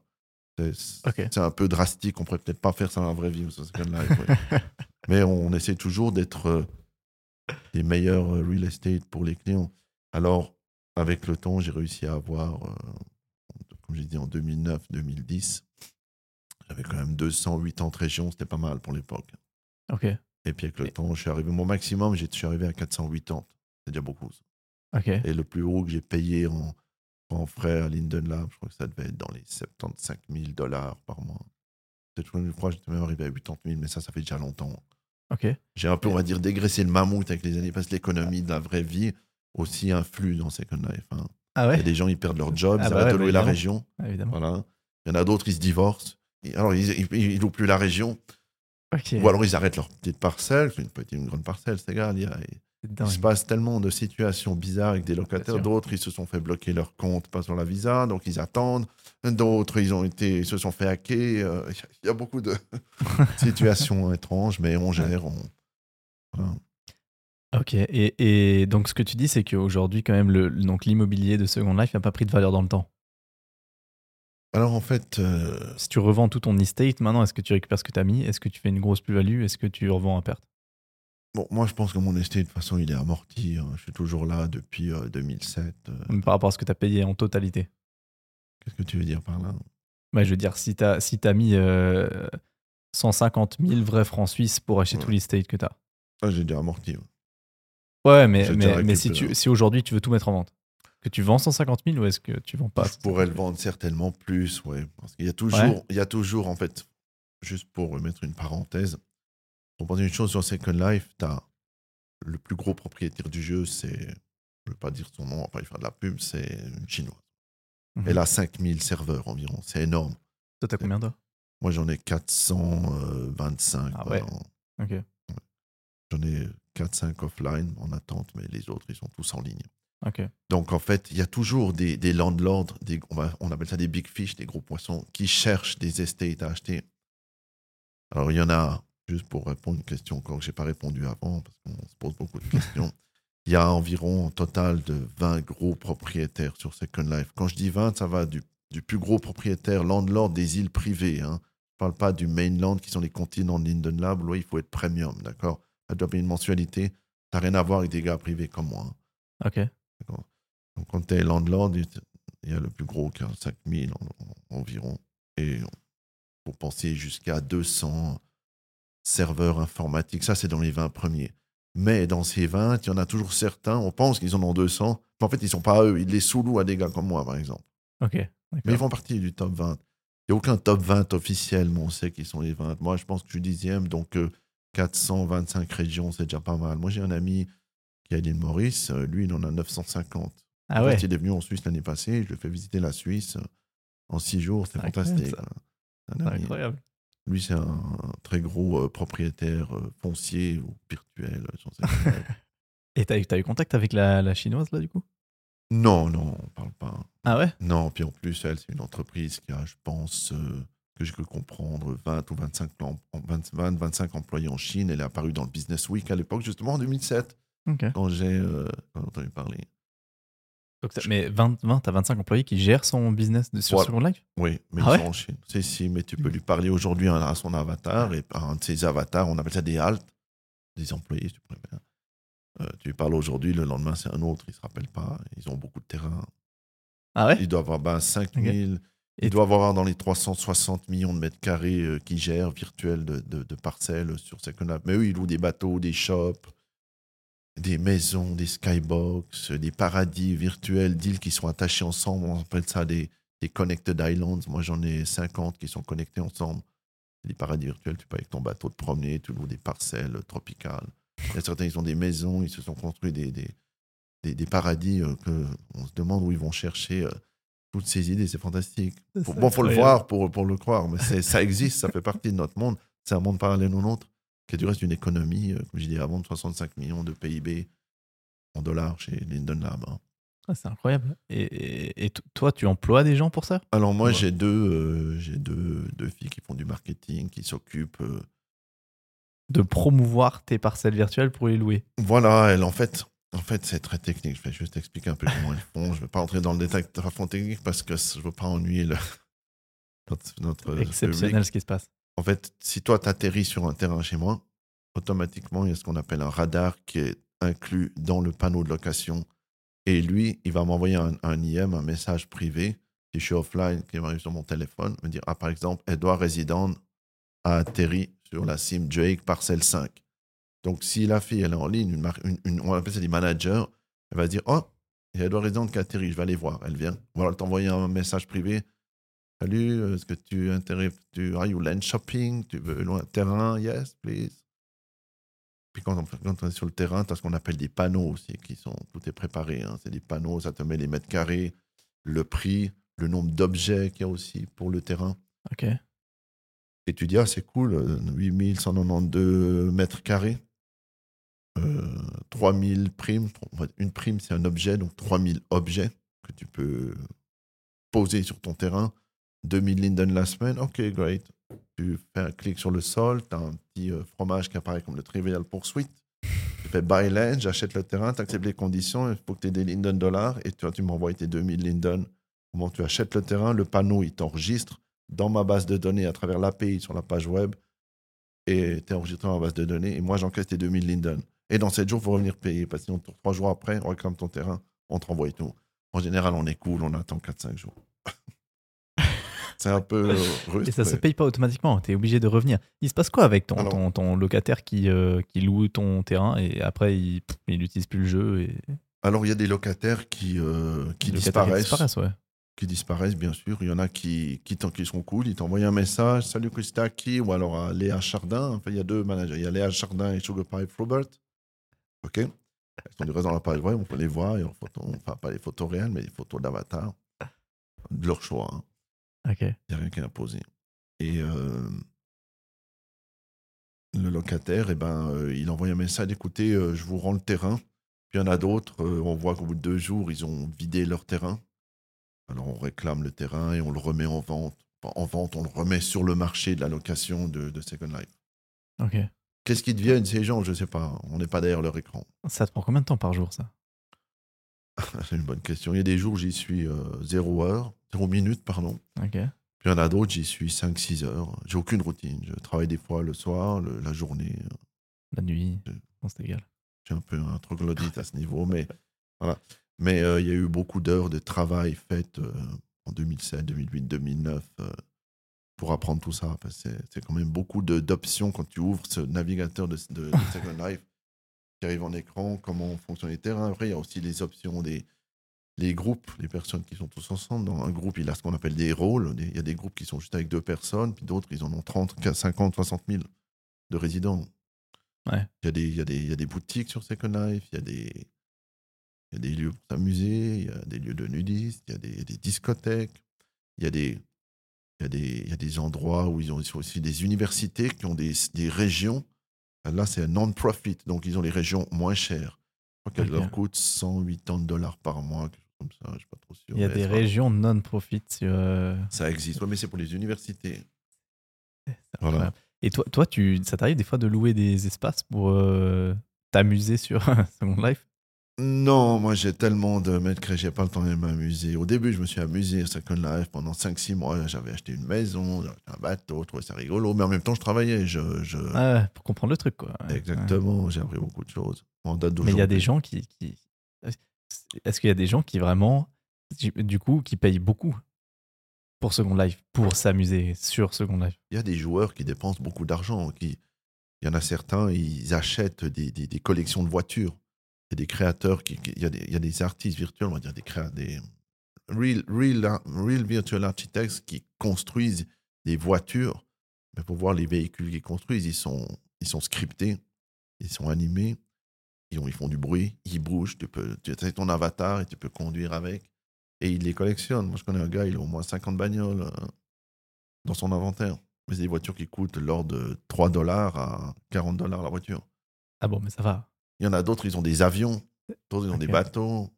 C'est un peu drastique, on pourrait peut-être pas faire ça dans la vraie vie. ça, c'est comme live, ouais. Mais on essaie toujours d'être euh, les meilleurs euh, real estate pour les clients. Alors, avec le temps, j'ai réussi à avoir, euh, comme j'ai dit, en 2009-2010, j'avais quand même 280 régions, c'était pas mal pour l'époque. Ok. Et puis avec le temps, je suis arrivé, mon maximum, je suis arrivé à 480. C'est déjà beaucoup. ça. Ok. Et le plus haut que j'ai payé en, frais à Linden Lab, je crois que ça devait être dans les 75 000 dollars par mois. Peut-être que Je crois que j'étais même arrivé à 80 000, mais ça, ça fait déjà longtemps. Ok. J'ai un peu, on va dire, dégraissé le mammouth avec les années, parce que l'économie de la vraie vie aussi influe dans Second Life. hein. Ah Il y ouais a des gens, ils perdent leur job, Ah ils bah arrêtent ouais, bah louer la région. Ah, Évidemment. Voilà. Il y en a d'autres, ils se divorcent. Alors, ils, ils, louent plus la région. Ok. Ou alors, ils arrêtent leur petite parcelle. Une petite, une grande parcelle, c'est égal. Il, y a- C'est il se passe tellement de situations bizarres avec des locataires. D'autres, ils se sont fait bloquer leur compte, pas sur la visa, donc ils attendent. D'autres, ils ont été, ils se sont fait hacker. Euh, Il y a beaucoup de situations étranges, mais on gère. On... voilà. Ok. Et, et donc, ce que tu dis, c'est qu'aujourd'hui, quand même, le, donc l'immobilier de Second Life n'a pas pris de valeur dans le temps. Alors, en fait, euh, Si tu revends tout ton estate, maintenant, est-ce que tu récupères ce que tu as mis? Est-ce que tu fais une grosse plus-value? Est-ce que tu revends à perte? Bon, moi, je pense que mon estate, de toute façon, il est amorti. hein. Je suis toujours là depuis euh, 2007. euh. par rapport à ce que tu as payé en totalité Qu'est-ce que tu veux dire par là? Bah, Je veux dire, si tu as, si as mis euh, 150 000 vrais francs suisses pour acheter Ouais. tout l'estate que tu as. Ah, J'ai déjà amorti. ouais. Ouais, mais, J'ai déjà mais, mais si, récupéré. tu, si aujourd'hui tu veux tout mettre en vente, que tu vends 150 000 ou est-ce que tu vends pas? Je pourrais le vendre certainement plus, ouais. Parce qu'il y a toujours, Ouais. il y a toujours, en fait, juste pour remettre une parenthèse, pour penser une chose sur Second Life, t'as le plus gros propriétaire du jeu, c'est, je ne veux pas dire son nom, on va pas y faire de la pub, c'est une chinoise. Mhm. Elle a 5000 serveurs environ, c'est énorme. Toi, t'as combien toi? Moi, j'en ai 425. Ah ouais. en- Ok. J'en ai 4-5 offline en attente, mais les autres, ils sont tous en ligne. Ok. Donc, en fait, il y a toujours des, des landlords, des, on, va- on appelle ça des big fish, des gros poissons, qui cherchent des estates à acheter. Alors, il y en a, juste pour répondre à une question encore que je n'ai pas répondu avant, parce qu'on se pose beaucoup de questions, il y a environ un total de 20 gros propriétaires sur Second Life. Quand je dis 20, ça va du, du plus gros propriétaire, landlord des îles privées. Hein. Je ne parle pas du mainland, qui sont les continents de Linden Lab, où il faut être premium, d'accord? Ça doit payer une mensualité. Ça n'a rien à voir avec des gars privés comme moi. hein. Ok. Donc, quand tu es landlord, il y a le plus gros qui a 5000 en- en- environ. Et pour penser jusqu'à 200 serveurs informatiques, ça, c'est dans les 20 premiers. Mais dans ces 20, il y en a toujours certains, on pense qu'ils en ont 200, mais en fait, ils ne sont pas eux. Ils les sous-louent à des gars comme moi, par exemple. Ok. Mais ils font partie du top 20. Il n'y a aucun top 20 officiel, mais on sait qu'ils sont les 20. Moi, je pense que je suis dixième, donc euh, 425 régions, c'est déjà pas mal. Moi, j'ai un ami qui est à l'île Maurice, euh, lui, il en a 950. Ah En ouais. fait, il est venu en Suisse l'année passée, je lui ai fait visiter la Suisse euh, en six jours, C'est fantastique. hein. C'est incroyable. Lui, c'est un très gros euh, propriétaire euh, foncier ou virtuel. j'en sais pas. Et t'as eu, t'as eu contact avec la, la chinoise là du coup? Non, non, on parle pas. Ah ouais? Non, puis en plus, elle, c'est une entreprise qui a, je pense, euh, que j'ai cru comprendre, 20 ou 25, 20, 25 employés en Chine. Elle est apparue dans le Business Week à l'époque, justement en 2007, quand j'ai euh, entendu parler. Donc mais 20, 20 à 25 employés qui gèrent son business de, sur Second Life? Oui, mais ah ils sont en Chine. C'est si, mais tu peux lui parler aujourd'hui à son avatar, et un de ses avatars, on appelle ça des haltes, des employés, tu préfères. Euh, tu lui parles aujourd'hui, le lendemain c'est un autre, ils ne se rappellent pas, ils ont beaucoup de terrain. Ah ouais? Ils doivent avoir ben, 5000, il doit avoir dans les 360 millions de mètres carrés euh, qui gèrent virtuels de, de, parcelles sur Second Life. Mais eux, ils louent des bateaux, des shops, des maisons, des skybox, des paradis virtuels d'îles qui sont attachés ensemble. On appelle ça des, des connected islands. Moi, j'en ai 50 qui sont connectés ensemble. Des paradis virtuels, tu peux avec ton bateau te promener, tu loues des parcelles tropicales. Il y a certains, ils ont des maisons, ils se sont construits des, des, des, paradis euh, que on se demande où ils vont chercher. Euh, toutes ces idées, c'est fantastique. Bon, faut le voir pour, pour le croire, mais ça existe, ça fait partie de notre monde. C'est un monde parallèle au nôtre, qui est du reste d'une économie, euh, comme je disais avant, de 65 millions de PIB en dollars chez Linden Lab. Hein. Ah, c'est incroyable. Et, et, toi, tu emploies des gens pour ça? Alors moi, j'ai deux, euh, j'ai deux, deux, filles qui font du marketing, qui s'occupent... Euh, de promouvoir tes parcelles virtuelles pour les louer. Voilà, elles, en fait, en fait, c'est très technique. Je vais juste expliquer un peu comment ils font. Je ne vais pas entrer dans le détail de fond technique parce que je ne veux pas ennuyer le, notre, Exceptionnel ce qui se passe. En fait, si toi, tu atterris sur un terrain chez moi, automatiquement, il y a ce qu'on appelle un radar qui est inclus dans le panneau de location. Et lui, il va m'envoyer un, IM, un message privé, si je suis offline, qui m'arrive sur mon téléphone, me dire, ah, par exemple, Edouard Résident a atterri sur la sim Drake parcelle 5. Donc, si la fille, elle est en ligne, on appelle ça des managers, elle va dire Oh, il a Edouard Résident qui atterrit, je vais aller voir. Elle vient. Elle t'envoie un message privé Salut, est-ce que tu intérêt, tu are you land shopping? Tu veux loin terrain? Yes, please. Puis quand on, est sur le terrain, tu as ce qu'on appelle des panneaux aussi, qui sont, tout est préparé. Hein. C'est des panneaux, ça te met les mètres carrés, le prix, le nombre d'objets qu'il y a aussi pour le terrain. OK. Et tu dis, ah, c'est cool, 8192 euh, mètres carrés. 3000 euh, primes. Une prime, c'est un objet, donc 3000 objets que tu peux poser sur ton terrain. 2000 linden la semaine, ok, great. Tu fais un clic sur le sol, tu as un petit euh, fromage qui apparaît comme le Trivial Pursuit. Tu fais buy land, j'achète le terrain, tu acceptes les conditions, il faut que tu aies des linden dollars et tu, m'envoies tes 2000 linden. Comment tu achètes le terrain, le panneau, il t'enregistre dans ma base de données à travers l'API sur la page web et tu es enregistré dans ma base de données et moi j'encaisse tes 2000 linden. Et dans 7 jours, il faut revenir payer. Parce que sinon, trois jours après, on réclame ton terrain, on te renvoie tout. En général, on est cool, on attend 4-5 jours. c'est un peu russe. Et ça ne se paye pas automatiquement, tu es obligé de revenir. Il se passe quoi avec ton, ton, locataire qui, euh, qui loue ton terrain et après, il n'utilise plus le jeu et... Alors, il y a des locataires qui, euh, qui disparaissent. Qui disparaissent, ouais. Qui disparaissent, bien sûr. Il y en a qui, qui, qui sont cool. Ils t'envoient un message Salut Christaki, ou alors à Léa Chardin. Enfin, il y a deux managers. Il y a Léa Chardin et Sugar Pipe Robert. OK Elles sont du reste dans la page web, on peut les voir, et en photo, enfin pas les photos réelles, mais les photos d'avatar, de leur choix. Hein. OK. Il n'y a rien qui est imposé. Et euh, le locataire, eh ben, euh, il envoie un message écoutez, euh, je vous rends le terrain. Puis il y en a d'autres, on voit qu'au bout de deux jours, ils ont vidé leur terrain. Alors on réclame le terrain et on le remet en vente. En vente, on le remet sur le marché de la location de, de Second Life. OK. Qu'est-ce qu'ils deviennent ces gens? Je ne sais pas. On n'est pas derrière leur écran. Ça te prend combien de temps par jour, ça? C'est une bonne question. Il y a des jours, j'y suis 0 euh, heure, 0 minute, pardon. Ok. Puis il y en a d'autres, j'y suis 5-6 heures. J'ai aucune routine. Je travaille des fois le soir, la journée. La nuit. C'est égal. J'ai un peu un troglodyte à ce niveau, mais voilà. Mais euh, il y a eu beaucoup d'heures de travail faites euh, en 2007, 2008, 2009 pour apprendre tout ça. C'est quand même beaucoup d'options quand tu ouvres ce navigateur de, Second Life qui arrive en écran, comment fonctionnent les terrains. Après, il y a aussi les options des les groupes, les personnes qui sont tous ensemble. Dans un groupe, il a ce qu'on appelle des rôles. Il y a des groupes qui sont juste avec deux personnes, puis d'autres, ils en ont 30, 50, 60 000 de résidents. Ouais. Il, y a des, il, y a des, il y a des boutiques sur Second Life, il y a des, il y a des lieux pour s'amuser, il y a des lieux de nudistes, il y a des, des discothèques, il y a des, il y, a des, il y a des endroits où ils ont aussi des universités qui ont des, des régions. Là, c'est un non-profit, donc ils ont les régions moins chères. Je crois qu'elles leur coûtent 180 dollars par mois, quelque chose comme ça, je suis pas trop sûr. Il y a des régions non-profit. Euh, ça existe, ouais, mais c'est pour les universités. Voilà. Et toi, toi tu, ça t'arrive des fois de louer des espaces pour euh, t'amuser sur Second Life? Non, moi j'ai tellement de mètres carrés, j'ai pas le temps de m'amuser. Au début, je me suis amusé à Second Life pendant 5-6 mois. J'avais acheté une maison, j'avais acheté un bateau, je trouvais ça rigolo, mais en même temps, je travaillais. Je, je- pour comprendre le truc, quoi. Ouais. Exactement, j'ai appris beaucoup de choses. En date Mais il y a des gens qui. qui- Est-ce qu'il y a des gens qui vraiment, du coup, qui payent beaucoup pour Second Life, pour s'amuser sur Second Life? Il y a des joueurs qui dépensent beaucoup d'argent. Qui... Il y en a certains, ils achètent des, des- des collections de voitures. Il y a des créateurs, qui, il, y a des, il artistes virtuels, on va dire des, des real, real, real virtual architects qui construisent des voitures. Mais pour voir les véhicules qu'ils construisent, ils sont, ils sont scriptés, ils sont animés, ils, ont- ils font du bruit, ils bougent. Tu tu as ton avatar et tu peux conduire avec. Et ils les collectionnent. Moi, je connais un gars, il a au moins 50 bagnoles euh, dans son inventaire. Mais c'est des voitures qui coûtent l'ordre de 3 dollars à 40 dollars la voiture. Ah bon, mais ça va. Il y en a d'autres, ils ont des avions. D'autres, ils ont des bateaux.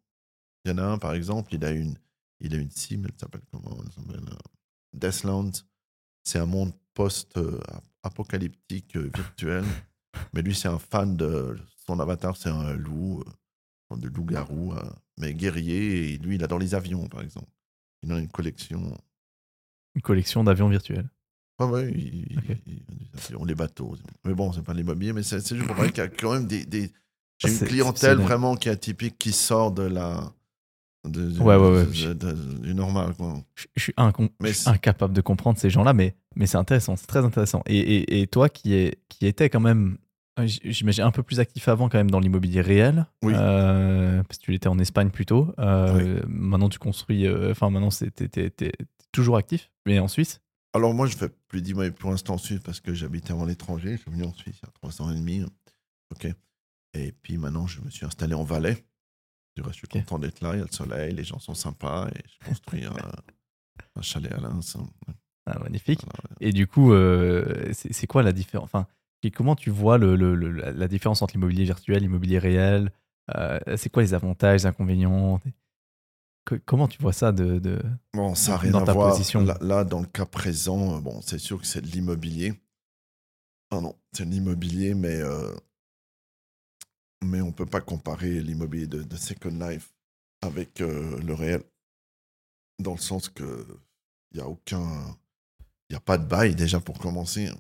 Il y en a un, par exemple, il a une, il a une sim, elle s'appelle comment Elle s'appelle euh, Deathlands. C'est un monde post-apocalyptique euh, virtuel. Mais lui, c'est un fan de. Son avatar, c'est un loup, euh, de loup-garou, euh, mais guerrier. Et lui, il adore les avions, par exemple. Il a une collection. Une collection d'avions virtuels. Ouais, ouais, il- Ok. il- il- des avions, les bateaux. Mais bon, c'est pas l'immobilier, mais c'est c'est juste pour parler qu'il y a quand même des. des- J'ai une clientèle vraiment qui est atypique, qui sort de la. De, de- Ouais, ouais, ouais. de- de- du normal, quoi. Je, je suis je incapable de comprendre ces gens-là, mais, mais c'est intéressant, c'est très intéressant. Et, et, et toi qui, est, qui étais quand même, euh, j'imagine, un peu plus actif avant quand même dans l'immobilier réel, Oui. euh, parce que tu l'étais en Espagne plutôt, euh, maintenant tu construis, euh, enfin maintenant t'es- t'es toujours actif, mais en Suisse? Alors, moi, je fais plus d'immobilier pour l'instant en Suisse parce que j'habitais avant l'étranger. Je suis venu en Suisse il y a trois ans et demi. OK. Et puis maintenant, je me suis installé en Valais. Du reste, je suis content d'être là. Il y a le soleil, les gens sont sympas et je construis un, un chalet à Lens. Ah, Magnifique. Voilà. Et du coup, euh, c'est quoi la différence Enfin, et comment tu vois le, le- le- la différence entre l'immobilier virtuel, l'immobilier réel Euh, C'est quoi les avantages, les inconvénients Que- Comment tu vois ça de, de- Bon, ça n'a rien Dans à ta voir. position? Là, là, dans le cas présent, euh, bon, c'est sûr que c'est de l'immobilier. Ah non, c'est de l'immobilier, mais, euh, mais on ne peut pas comparer l'immobilier de, de Second Life avec euh, le réel. Dans le sens que il n'y a aucun. Il a pas de bail déjà pour commencer.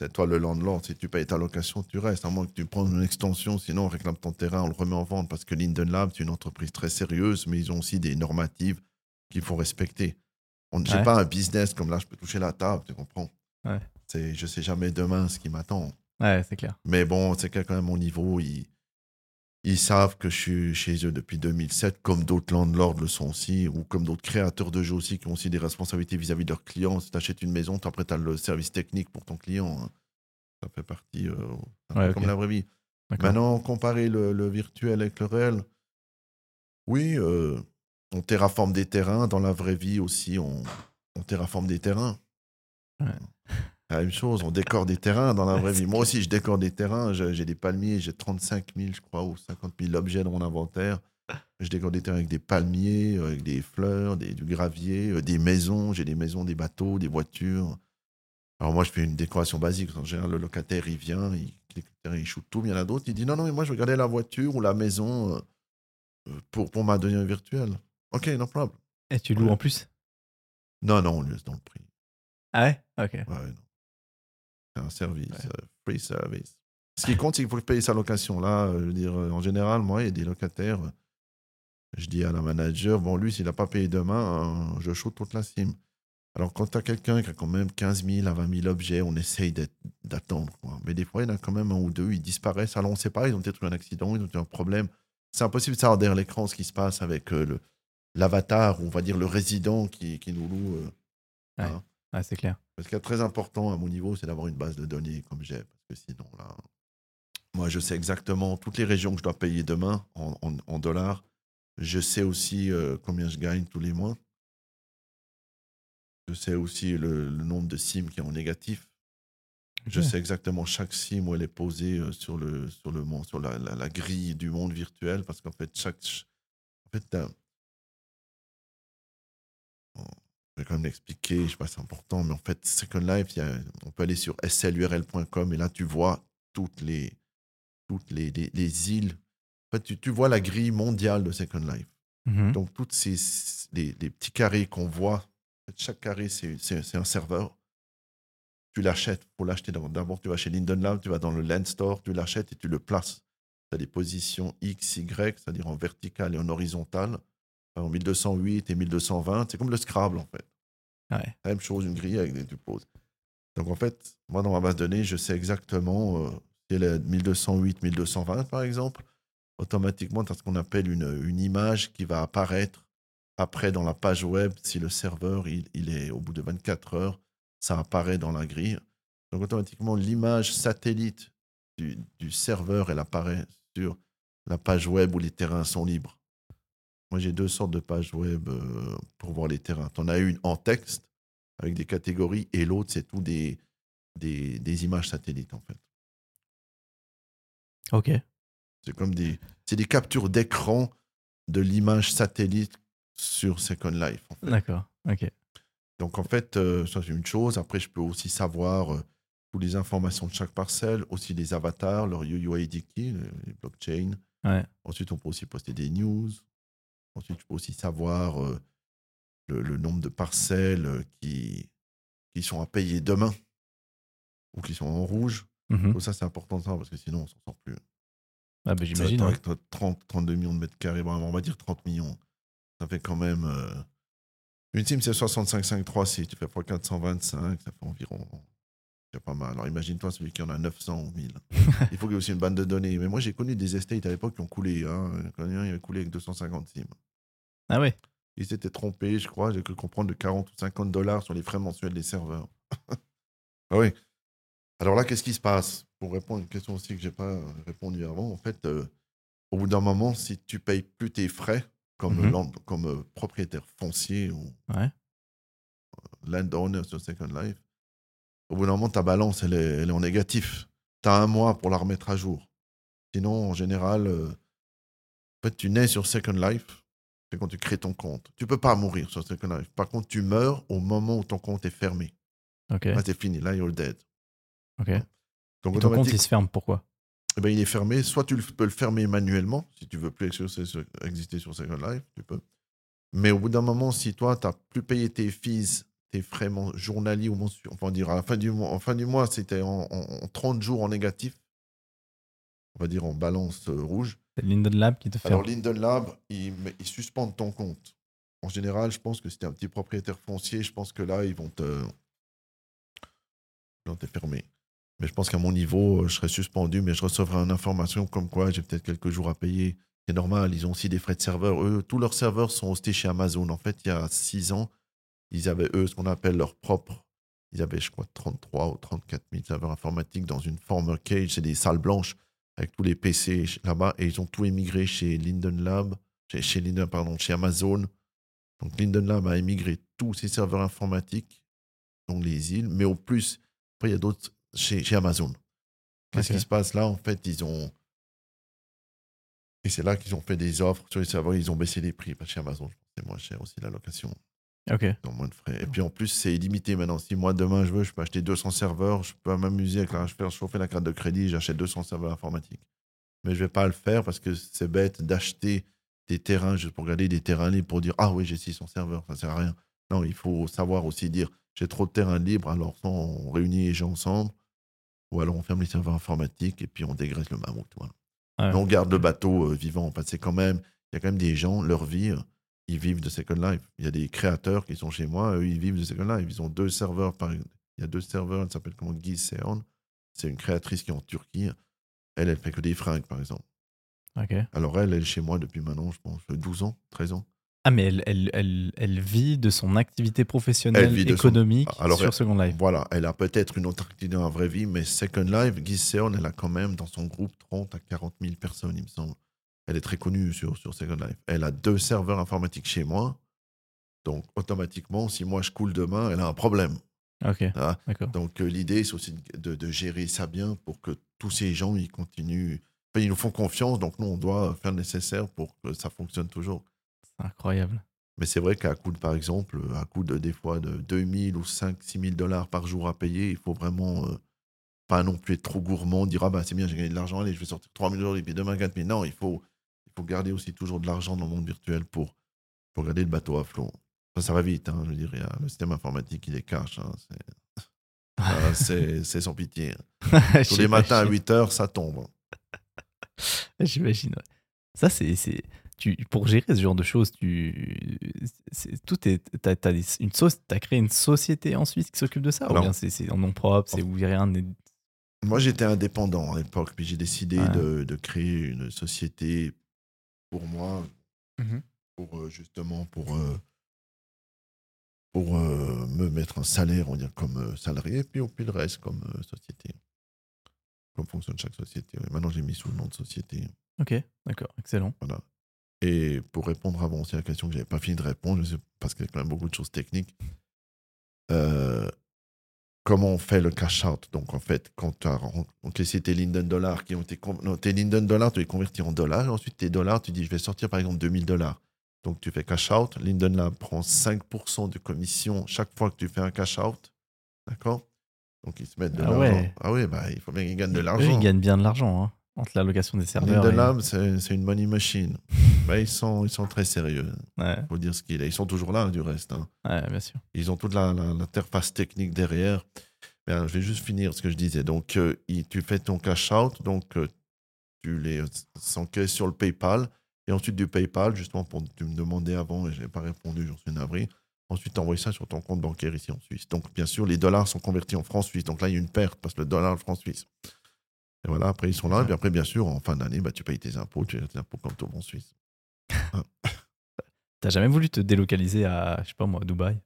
C'est toi le landlord. Si tu payes ta location, tu restes. À moins que tu prennes une extension, sinon on réclame ton terrain, on le remet en vente. Parce que Linden Lab, c'est une entreprise très sérieuse, mais ils ont aussi des normatives qu'il faut respecter. On J'ai Ouais. pas un business comme là, je peux toucher la table, tu comprends? Ouais. Je sais jamais demain ce qui m'attend. Ouais, c'est clair. Mais bon, c'est quand même mon niveau. Ils, ils savent que je suis chez eux depuis 2007, comme d'autres landlords le sont aussi, ou comme d'autres créateurs de jeux aussi qui ont aussi des responsabilités vis-à-vis de leurs clients. Si tu achètes une maison, après tu as le service technique pour ton client. hein. Ça fait partie, euh, Ouais, comme la vraie vie. Maintenant, comparer le, le virtuel avec le réel, oui, euh, on terraforme des terrains. Dans la vraie vie aussi, on, on terraforme des terrains. Ouais. La même chose, on décore des terrains dans la vraie vie. Moi aussi, je décore des terrains. J'ai des palmiers, j'ai 35 000, je crois, ou 50 000 objets dans mon inventaire. Je décore des terrains avec des palmiers, euh, avec des fleurs, des, du gravier, euh, des maisons. J'ai des maisons, des bateaux, des voitures. Alors moi, je fais une décoration basique. En général, le locataire, il vient, il il shoot tout. Il y en a d'autres, il dit non, non, mais moi, je veux garder la voiture ou la maison euh, pour, pour ma deuxième virtuelle. Ok, no problem. Et tu loues Ouais. en plus? Non, non, on laisse dans le prix. Ah ouais? Ok. Ouais, non. C'est un service, Ouais. euh, free service. Ce qui compte, c'est qu'il faut payer sa location. Là, euh, je veux dire, euh, en général, moi, il y a des locataires. Je dis à la manager, bon, lui, s'il n'a pas payé demain, euh, je shoot toute la sim. Alors, quand tu as quelqu'un qui a quand même 15 000 à 20 000 objets, on essaye d'attendre. Mais des fois, il y en a quand même un ou deux, ils disparaissent. Alors, on ne sait pas, ils ont peut-être eu un accident, ils ont eu un problème. C'est impossible de savoir derrière l'écran ce qui se passe avec euh, l'avatar, ou on va dire le résident qui, qui nous loue. euh, Ouais. hein. Ouais, c'est clair. Ce qui est très important à mon niveau, c'est d'avoir une base de données comme j'ai. Parce que sinon, là, moi, je sais exactement toutes les régions que je dois payer demain en, en- en dollars. Je sais aussi euh, combien je gagne tous les mois. Je sais aussi le, le nombre de SIM qui est en négatif. Je sais exactement chaque SIM où elle est posée euh, sur, le, sur, le, sur la, la- la grille du monde virtuel. Parce qu'en fait, chaque. En fait, vais quand même l'expliquer, je sais pas, c'est important, mais en fait, Second Life, y a- on peut aller sur slurl.com et là, tu vois toutes les, toutes les, les- les îles. En fait, tu, tu vois la grille mondiale de Second Life. Mhm. Donc, toutes ces les, les petits carrés qu'on voit, chaque carré, c'est un serveur. Tu l'achètes. Pour l'acheter, d'abord- d'abord, tu vas chez Linden Lab, tu vas dans le Land Store, tu l'achètes et tu le places. Tu as des positions X, Y, c'est-à-dire en vertical et en horizontal. En 1208 et 1220, c'est comme le Scrabble, en fait. Ouais. La même chose, une grille avec des poses. Donc, en fait, moi, dans ma base de données, je sais exactement euh, si elle est 1208, 1220, par exemple automatiquement, tu as ce qu'on appelle une, une image qui va apparaître après dans la page web. Si le serveur, il, il est au bout de 24 heures, ça apparaît dans la grille. Donc, automatiquement, l'image satellite du, du serveur, elle apparaît sur la page web où les terrains sont libres. Moi, j'ai deux sortes de pages web euh, pour voir les terrains. Tu en as une en texte avec des catégories et l'autre, c'est tout des, des, des images satellites, en fait. Ok. C'est comme des, c'est des captures d'écran de l'image satellite sur Second Life. en fait. D'accord. Ok. Donc en fait, euh, ça c'est une chose. Après, je peux aussi savoir euh, toutes les informations de chaque parcelle, aussi les avatars, leur UUID key, le- les blockchains. Ouais. Ensuite, on peut aussi poster des news. Ensuite, je peux aussi savoir euh, le, le nombre de parcelles euh, qui, qui sont à payer demain ou qui sont en rouge. Mhm. Tout ça, c'est important ça, parce que sinon, on s'en sort plus. Ah, bah, j'imagine. ouais. avec notre 30, 32 millions de mètres carrés, bon, on va dire 30 millions. Ça fait quand même. euh, Une team, c'est 65,53. Si tu fais x 425, ça fait environ. C'est pas mal. Alors imagine-toi celui qui en a 900 ou 1000. Il faut qu'il y ait aussi une bande de données. Mais moi, j'ai connu des estates à l'époque qui ont coulé. Hein. Un, il a coulé avec 250 sims. Ah ouais. Il s'était trompé, je crois. J'ai cru comprendre de 40 ou 50 dollars sur les frais mensuels des serveurs. ah oui. Alors là, qu'est-ce qui se passe? Pour répondre à une question aussi que j'ai pas répondu avant, en fait, euh, au bout d'un moment, si tu payes plus tes frais comme, Mhm. land- comme euh, propriétaire foncier ou Ouais. landowner sur Second Life, au bout d'un moment, ta balance, elle est, elle est en négatif. Tu as un mois pour la remettre à jour. Sinon, en général, euh, en fait, tu nais sur Second Life, c'est quand tu crées ton compte. Tu peux pas mourir sur Second Life. Par contre, tu meurs au moment où ton compte est fermé. Ok. Là, c'est fini. Là, you're dead. Ok. Donc, Et ton compte, il se ferme. Pourquoi? Eh ben, il est fermé. Soit tu peux le fermer manuellement, si tu veux plus exister sur Second Life, tu peux. Mais au bout d'un moment, si toi, tu n'as plus payé tes fees, tes frais men- journaliers ou mensuels, enfin, on va dire à la fin du mois, en fin du mois, c'était en, en- en 30 jours en négatif, on va dire en balance euh, rouge. C'est Linden Lab qui te Alors, ferme. Linden Lab, ils, suspendent ton compte. En général, je pense que si tu es un petit propriétaire foncier, je pense que là, ils vont te, te fermer. Mais je pense qu'à mon niveau, euh, je serais suspendu, mais je recevrai une information comme quoi j'ai peut-être quelques jours à payer. C'est normal, ils ont aussi des frais de serveur. Eux, tous leurs serveurs sont hostés chez Amazon. En fait, il y a six ans, ils avaient, eux, ce qu'on appelle leur propre. Ils avaient, je crois, 33 ou 34 000 serveurs informatiques dans une former cage. C'est des salles blanches avec tous les PC là-bas. Et ils ont tout émigré chez Linden Lab, chez, chez Linden, pardon, chez Amazon. Donc, Linden Lab a émigré tous ses serveurs informatiques, donc les îles. Mais au plus, après, il y a d'autres chez, chez Amazon. Qu'est-ce qui se passe là? En fait, ils ont. Et c'est là qu'ils ont fait des offres sur les serveurs. Ils ont baissé les prix. Parce que chez Amazon, c'est moins cher aussi la location. Ok. Ont moins de frais. Et puis en plus, c'est illimité maintenant. Si moi, demain, je veux, je peux acheter 200 serveurs. Je peux m'amuser avec la, je faire chauffer la carte de crédit. J'achète 200 serveurs informatiques. Mais je vais pas le faire parce que c'est bête d'acheter des terrains juste pour regarder des terrains libres pour dire Ah oui, j'ai 600 serveurs. Ça sert à rien. Non, il faut savoir aussi dire J'ai trop de terrains libres. Alors, soit on réunit les gens ensemble. Ou alors on ferme les serveurs informatiques et puis on dégraisse le mammouth. Voilà. Ouais. Mais on garde le bateau euh, vivant. Que c'est quand même, il y a quand même des gens, leur vie, euh, ils vivent de Second Life. Il y a des créateurs qui sont chez moi, eux, ils vivent de Second Life. Ils ont deux serveurs. Par... Il y a deux serveurs, elle s'appelle comment Guy Seon. C'est une créatrice qui est en Turquie. Elle, elle fait que des fringues, par exemple. Ok. Alors elle, elle est chez moi depuis maintenant, je pense, 12 ans, 13 ans. Ah, mais elle, elle, elle, elle vit de son activité professionnelle, son- économique Alors, sur Second Life. Voilà, elle a peut-être une autre activité dans la vraie vie, mais Second Life, Guy Seon, elle a quand même dans son groupe 30 à 40 000 personnes, il me semble. Elle est très connue sur, sur Second Life. Elle a deux serveurs informatiques chez moi. Donc, automatiquement, si moi je coule demain, elle a un problème. Ok, Ah. Donc, euh, l'idée, c'est aussi de, de gérer ça bien pour que tous ces gens, ils continuent. Enfin, ils nous font confiance, donc nous, on doit faire le nécessaire pour que ça fonctionne toujours. C'est incroyable. Mais c'est vrai qu'à coût de, par exemple, à coût de des fois de 2000 ou 5 6000 dollars par jour à payer, il faut vraiment euh, pas non plus être trop gourmand, dire ah bah c'est bien, j'ai gagné de l'argent, allez, je vais sortir 3000 euros et puis demain 4000. Non, il faut, faut garder aussi toujours de l'argent dans le monde virtuel pour, pour garder le bateau à flot. Ça, ça va vite, hein, je le système informatique, il est cash. hein, c'est- sans pitié. Tous les matins à 8 heures, ça tombe. J'imagine. ouais. Ça, c'est. c'est- Tu, pour gérer ce genre de choses, tu, c'est- tout est, t'as, t'as des- une sauce, t'as créé une société en Suisse qui s'occupe de ça ou Alors- bien c'est, c'est en nom propre, c'est où rien n'est. Moi, j'étais indépendant à l'époque, puis j'ai décidé Ouais. de, de créer une société pour moi, Mhm. pour euh, justement pour, euh, pour euh, me mettre un salaire, on va dire, comme salarié, et puis, au puis le reste comme société. Comme fonctionne chaque société. Maintenant, j'ai mis sous le nom de société. Ok, d'accord, excellent. Voilà. Et pour répondre avant aussi à la question que je n'avais pas fini de répondre, parce qu'il y a quand même beaucoup de choses techniques, euh, comment on fait le cash out Donc, en fait, quand tu as encaissé tes Linden dollars qui ont été. Non, tes Linden dollars, tu les convertis en dollars. Et ensuite, tes dollars, tu dis, je vais sortir par exemple 2000 dollars. Donc, tu fais cash out. Linden Lab prend 5% de commission chaque fois que tu fais un cash out. D'accord? Donc, ils se mettent de Ah l'argent. ouais. Ah oui, bah, il faut bien qu'ils gagnent de l'argent. ils gagnent bien de l'argent hein, entre la location des serveurs. Linden et- c'est une money machine. Bah, ils, sont, ils sont très sérieux. Ouais, faut dire ce qu'il est. Ils sont toujours là, du reste. hein. ouais, bien sûr. Ils ont toute la- la- l'interface technique derrière. Mais, alors, je vais juste finir ce que je disais. Donc, euh, il- tu fais ton cash out, donc euh, tu les s'encaisses sur le PayPal. Et ensuite, du PayPal, justement, pour tu me demandais avant et je n'ai pas répondu, j'en suis navré. Ensuite, tu envoies ça sur ton compte bancaire ici en Suisse. Donc, bien sûr, les dollars sont convertis en francs suisses. Donc là, il y a une perte parce que le dollar, le franc suisse. Et voilà, après, ils sont là. Et puis après, bien sûr, en fin d'année, bah, tu payes tes impôts. Tu payes tes impôts comme tout bon Suisse. T'as jamais voulu te délocaliser à, je sais pas moi, Dubaï?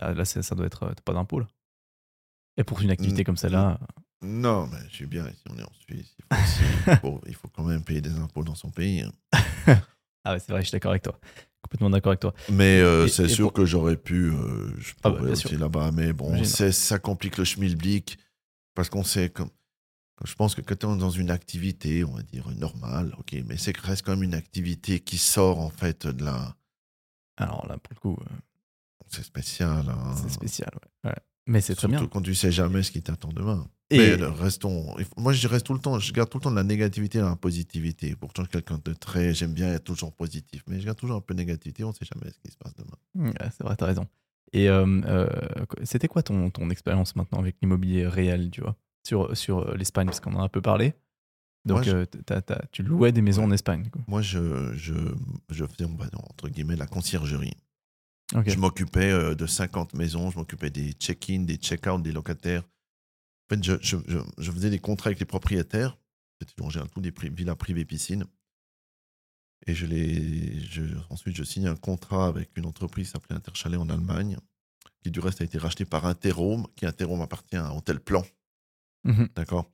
Ah, Là, ça doit être. T'as pas d'impôt là. Et pour une activité Mm, comme celle-là, Non, mais je suis bien ici, on est en Suisse. Il faut, aussi- il faut- il faut quand même payer des impôts dans son pays. hein. ah ouais, c'est vrai, je suis d'accord avec toi. Complètement d'accord avec toi. Mais euh, c'est sûr pour- que j'aurais pu, euh, je Ah bah, pourrais aussi là-bas. Mais bon, ça complique le schmilblick parce qu'on sait comme. Je pense que quand tu es dans une activité, on va dire normale, ok, mais c'est reste quand même une activité qui sort en fait de la. Alors là, pour le coup, euh, C'est spécial. hein. c'est spécial. Ouais. Ouais. Mais c'est très bien. Surtout quand tu sais jamais ce qui t'attend demain. Et- Mais le- restons. Moi, je reste tout le temps. Je garde tout le temps de la négativité dans la positivité. Pourtant, je suis quelqu'un de très. J'aime bien être toujours positif, mais je garde toujours un peu de négativité. On ne sait jamais ce qui se passe demain. Ouais, c'est vrai, t'as raison. Et euh, euh, c'était quoi ton, ton expérience maintenant avec l'immobilier réel, tu vois, sur, sur euh, l'Espagne, parce qu'on en a un peu parlé. Donc, Moi, je- euh, t'as- t'as- tu louais des maisons en Espagne. Quoi. Moi, je, je, je faisais, entre guillemets, la conciergerie. Je m'occupais euh, de 50 maisons, je m'occupais des check-in, des check-out, des locataires. En fait, je, je, je, je faisais des contrats avec les propriétaires. C'était j'ai un tout des pri- villas privées piscines. Et je les, je, ensuite, je signais un contrat avec une entreprise qui s'appelait Interchalet en Allemagne, qui du reste a été racheté par Interhome, qui Interhome appartient à Hôtel Plan. Mhm. D'accord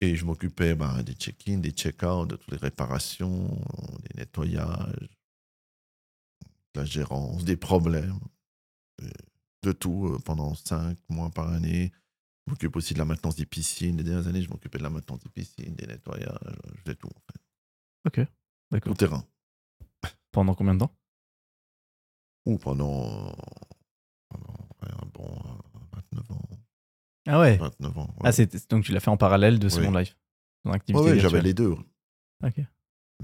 Et je m'occupais ben, des check-in, des check-out, de toutes les réparations, des nettoyages, de la gérance, des problèmes, euh, de tout euh, pendant cinq mois par année. Je m'occupe aussi de la maintenance des piscines. Les dernières années, je m'occupais de la maintenance des piscines, des nettoyages, je faisais tout, en fait. D'accord. Tout terrain. Pendant combien de temps? Ou pendant, pendant ouais, un bon euh, 29 ans. Ah ouais. 29 ans. ouais. Ah, c'est- donc tu l'as fait en parallèle de Oui. Second Life. Ton Ouais, activité ouais, j'avais les deux. Ok.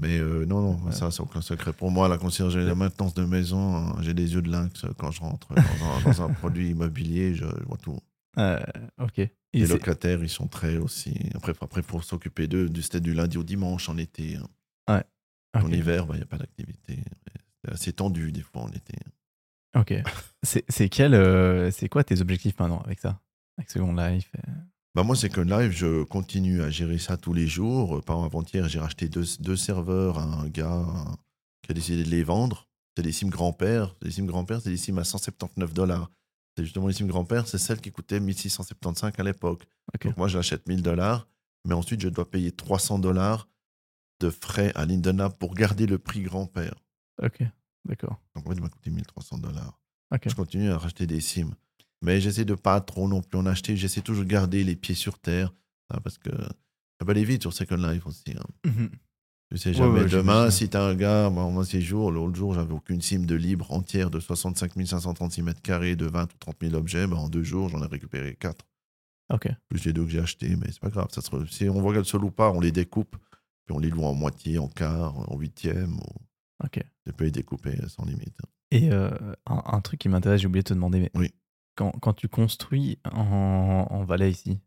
Mais euh, non, non, Ouais. ça, c'est aucun secret. Pour moi, la conciergerie, la maintenance de maison, hein, j'ai des yeux de lynx quand je rentre dans un, dans un produit immobilier, je, je vois tout. Euh, ok. Et Les locataires, ils sont très aussi. Après, après pour s'occuper d'eux, c'était du lundi au dimanche en été. hein. ok. En hiver, il n'y a pas d'activité. C'est assez tendu, des fois, en été. Ok. c'est c'est quel, euh, c'est quoi tes objectifs maintenant avec ça? Avec Second Life euh, Bah moi, c'est que live, je continue à gérer ça tous les jours. Par exemple, avant-hier, j'ai racheté deux, deux serveurs à un gars qui a décidé de les vendre. C'est des SIM grand-père. Les SIM grand-père, c'est des SIM à 179 dollars. C'est justement les SIM grand-père, c'est celle qui coûtait 1675 à l'époque. Donc moi, j'achète 1000 dollars, mais ensuite, je dois payer 300 dollars de frais à Lindena pour garder le prix grand-père. Ok. D'accord. Donc en fait, il m'a coûté 1300 dollars. Ok. Je continue à racheter des SIM. Mais j'essaie de pas trop non plus en acheter. J'essaie toujours de garder les pieds sur terre. hein, parce que ça peut aller vite sur Second Life aussi. hein. Mhm. Tu sais jamais ouais, demain, si t'as un gars, moi, moi ces jours, l'autre jour, j'avais aucune sim de libre entière de 65 536 mètres carrés de 20 ou 30 000 objets. Ben, en deux jours, j'en ai récupéré quatre. Ok. Plus les deux que j'ai achetés, mais c'est pas grave. Ça se Si on voit qu'elles se louent pas, on les découpe, puis on les loue en moitié, en quart, en huitième. Ou... Ok. Je peux les découper sans limite. Et euh, un, un truc qui m'intéresse, j'ai oublié de te demander, mais Oui. Quand, quand tu construis en, en Valais ici,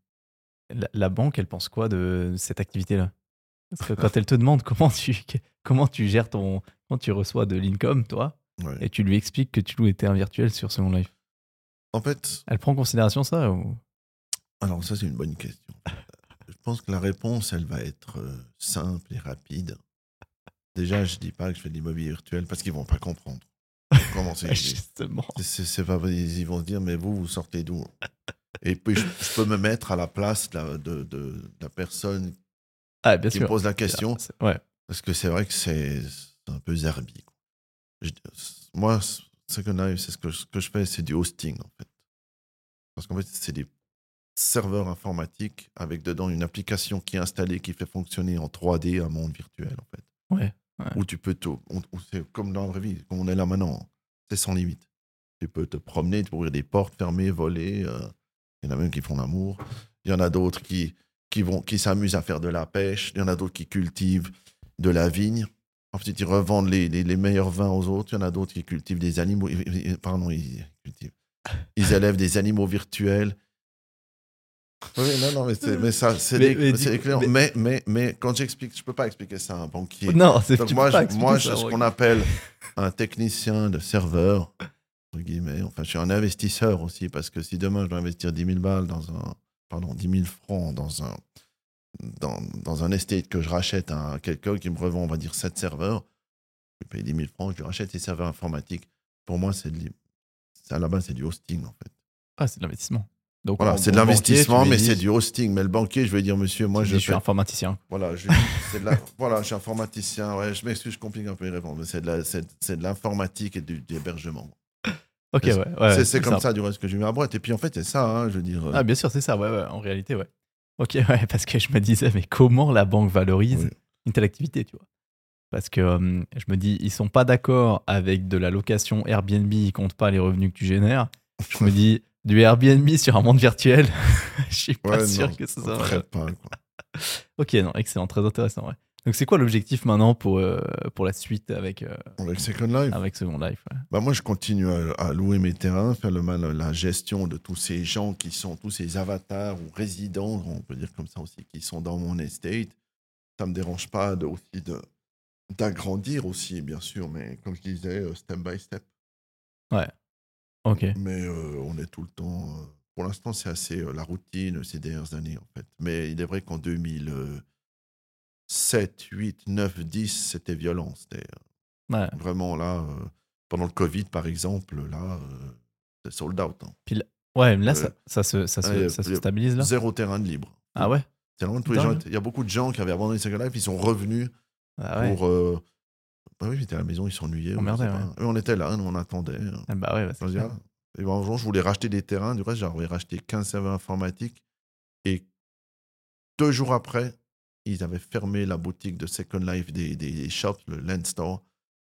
la, la banque, elle pense quoi de cette activité-là? Parce que quand elle te demande comment tu, comment tu gères ton. Quand tu reçois de l'income, toi, Ouais. et tu lui expliques que tu loues des terrains virtuels sur Second Life, En fait, elle prend en considération ça ou... alors ça, c'est une bonne question. Je pense que la réponse, elle va être euh, simple et rapide. Déjà, je dis pas que je fais de l'immobilier virtuel parce qu'ils vont pas comprendre. Comment c'est Justement. C'est- C'est c'est pas, ils vont se dire, mais vous, vous sortez d'où? Et puis, je, je peux me mettre à la place de la, de, de- de la personne Ah, bien qui sûr. me pose la question, Ouais. parce que c'est vrai que c'est c'est un peu zerbi. moi, Second Life, c'est ce que, ce que je fais, c'est du hosting, en fait. Parce qu'en fait, c'est des serveurs informatiques avec dedans une application qui est installée, qui fait fonctionner en 3D un monde virtuel, en fait. Ouais. Où tu peux tout. c'est comme dans la vraie vie, comme on est là maintenant. C'est sans limite. Tu peux te promener, tu ouvrir des portes, fermer, voler. euh, Il y en a même qui font l'amour. Il y en a d'autres qui, qui, vont, qui s'amusent à faire de la pêche. Il y en a d'autres qui cultivent de la vigne. Ensuite, ils revendent les, les, les meilleurs vins aux autres. Il y en a d'autres qui cultivent des animaux. Pardon, ils cultivent. Ils élèvent des animaux virtuels. Oui, non, non, mais, c'est- mais ça, c'est des- mais des mais- Mais, quand j'explique, je peux pas expliquer ça à un banquier. Non, c'est Donc moi, je- moi ça, je- ce qu'on appelle un technicien de serveur, entre guillemets, enfin, je suis un investisseur aussi, parce que si demain je dois investir 10 000 balles dans un, pardon, 10 000 francs dans un, dans, dans un estate que je rachète à quelqu'un qui me revend, on va dire, 7 serveurs, je paye 10 000 francs, je lui rachète ces serveurs informatiques. Pour moi, c'est à la base, c'est du hosting, en fait. Ah, c'est de l'investissement. Donc, Voilà, c'est de l'investissement, mais c'est du hosting. Mais le banquier, je vais dire, monsieur, moi, je je suis fais informaticien. voilà, je, c'est de la- voilà, je suis informaticien. Ouais, je m'excuse, je complique un peu les réponses. mais C'est de, l'informatique et du, de l'hébergement. Ok, ouais. ouais, c'est, comme ça. du reste que j'ai mis à boîte. Et puis en fait, c'est ça, hein, je veux dire. euh, Ah, bien sûr, c'est ça, ouais, ouais, en réalité, ouais. Ok, ouais, parce que je me disais, mais comment la banque valorise Oui. une telle activité, tu vois? Parce que euh, je me dis, ils sont pas d'accord avec de la location Airbnb, ils comptent pas les revenus que tu génères. Je me dis, du Airbnb sur un monde virtuel, je suis pas ouais, sûr non, que ça on soit. traite pas, quoi. Ok, non, excellent, très intéressant, ouais. Donc, c'est quoi l'objectif maintenant pour, euh, pour la suite avec, euh, Avec Second Life, avec Second Life ouais. bah, moi, je continue à, à louer mes terrains, faire le, mal- la gestion de tous ces gens qui sont, tous ces avatars ou résidents, on peut dire comme ça aussi, qui sont dans mon estate. Ça me dérange pas de, aussi de, d'agrandir aussi, bien sûr, mais comme je disais, euh, step by step. Ok, Mais euh, on est tout le temps. euh, pour l'instant, c'est assez euh, la routine ces dernières années, en fait. Mais il est vrai qu'en 2007, 8, 9, 10, c'était violent. C'était euh, ouais. vraiment là. euh, pendant le Covid, par exemple, là, euh, c'est sold out. hein. Ouais, mais là, ça, ça se, ça se, ouais, ça se le- stabilise là Zéro terrain de libre. Ah ouais? C'est vraiment tous les gens. Dingue. Il y a beaucoup de gens qui avaient abandonné Second Life, ils sont revenus Ah ouais. pour. euh, bah oui, étaient à la maison, ils s'ennuyaient. ouais. On était là, nous, on attendait. hein. Ah bah ouais, bah, c'est clair. dire, Et ben, je voulais racheter des terrains. Du reste, j'avais racheté 15 serveurs informatiques. Et deux jours après, ils avaient fermé la boutique de Second Life des, des shops, le Land Store,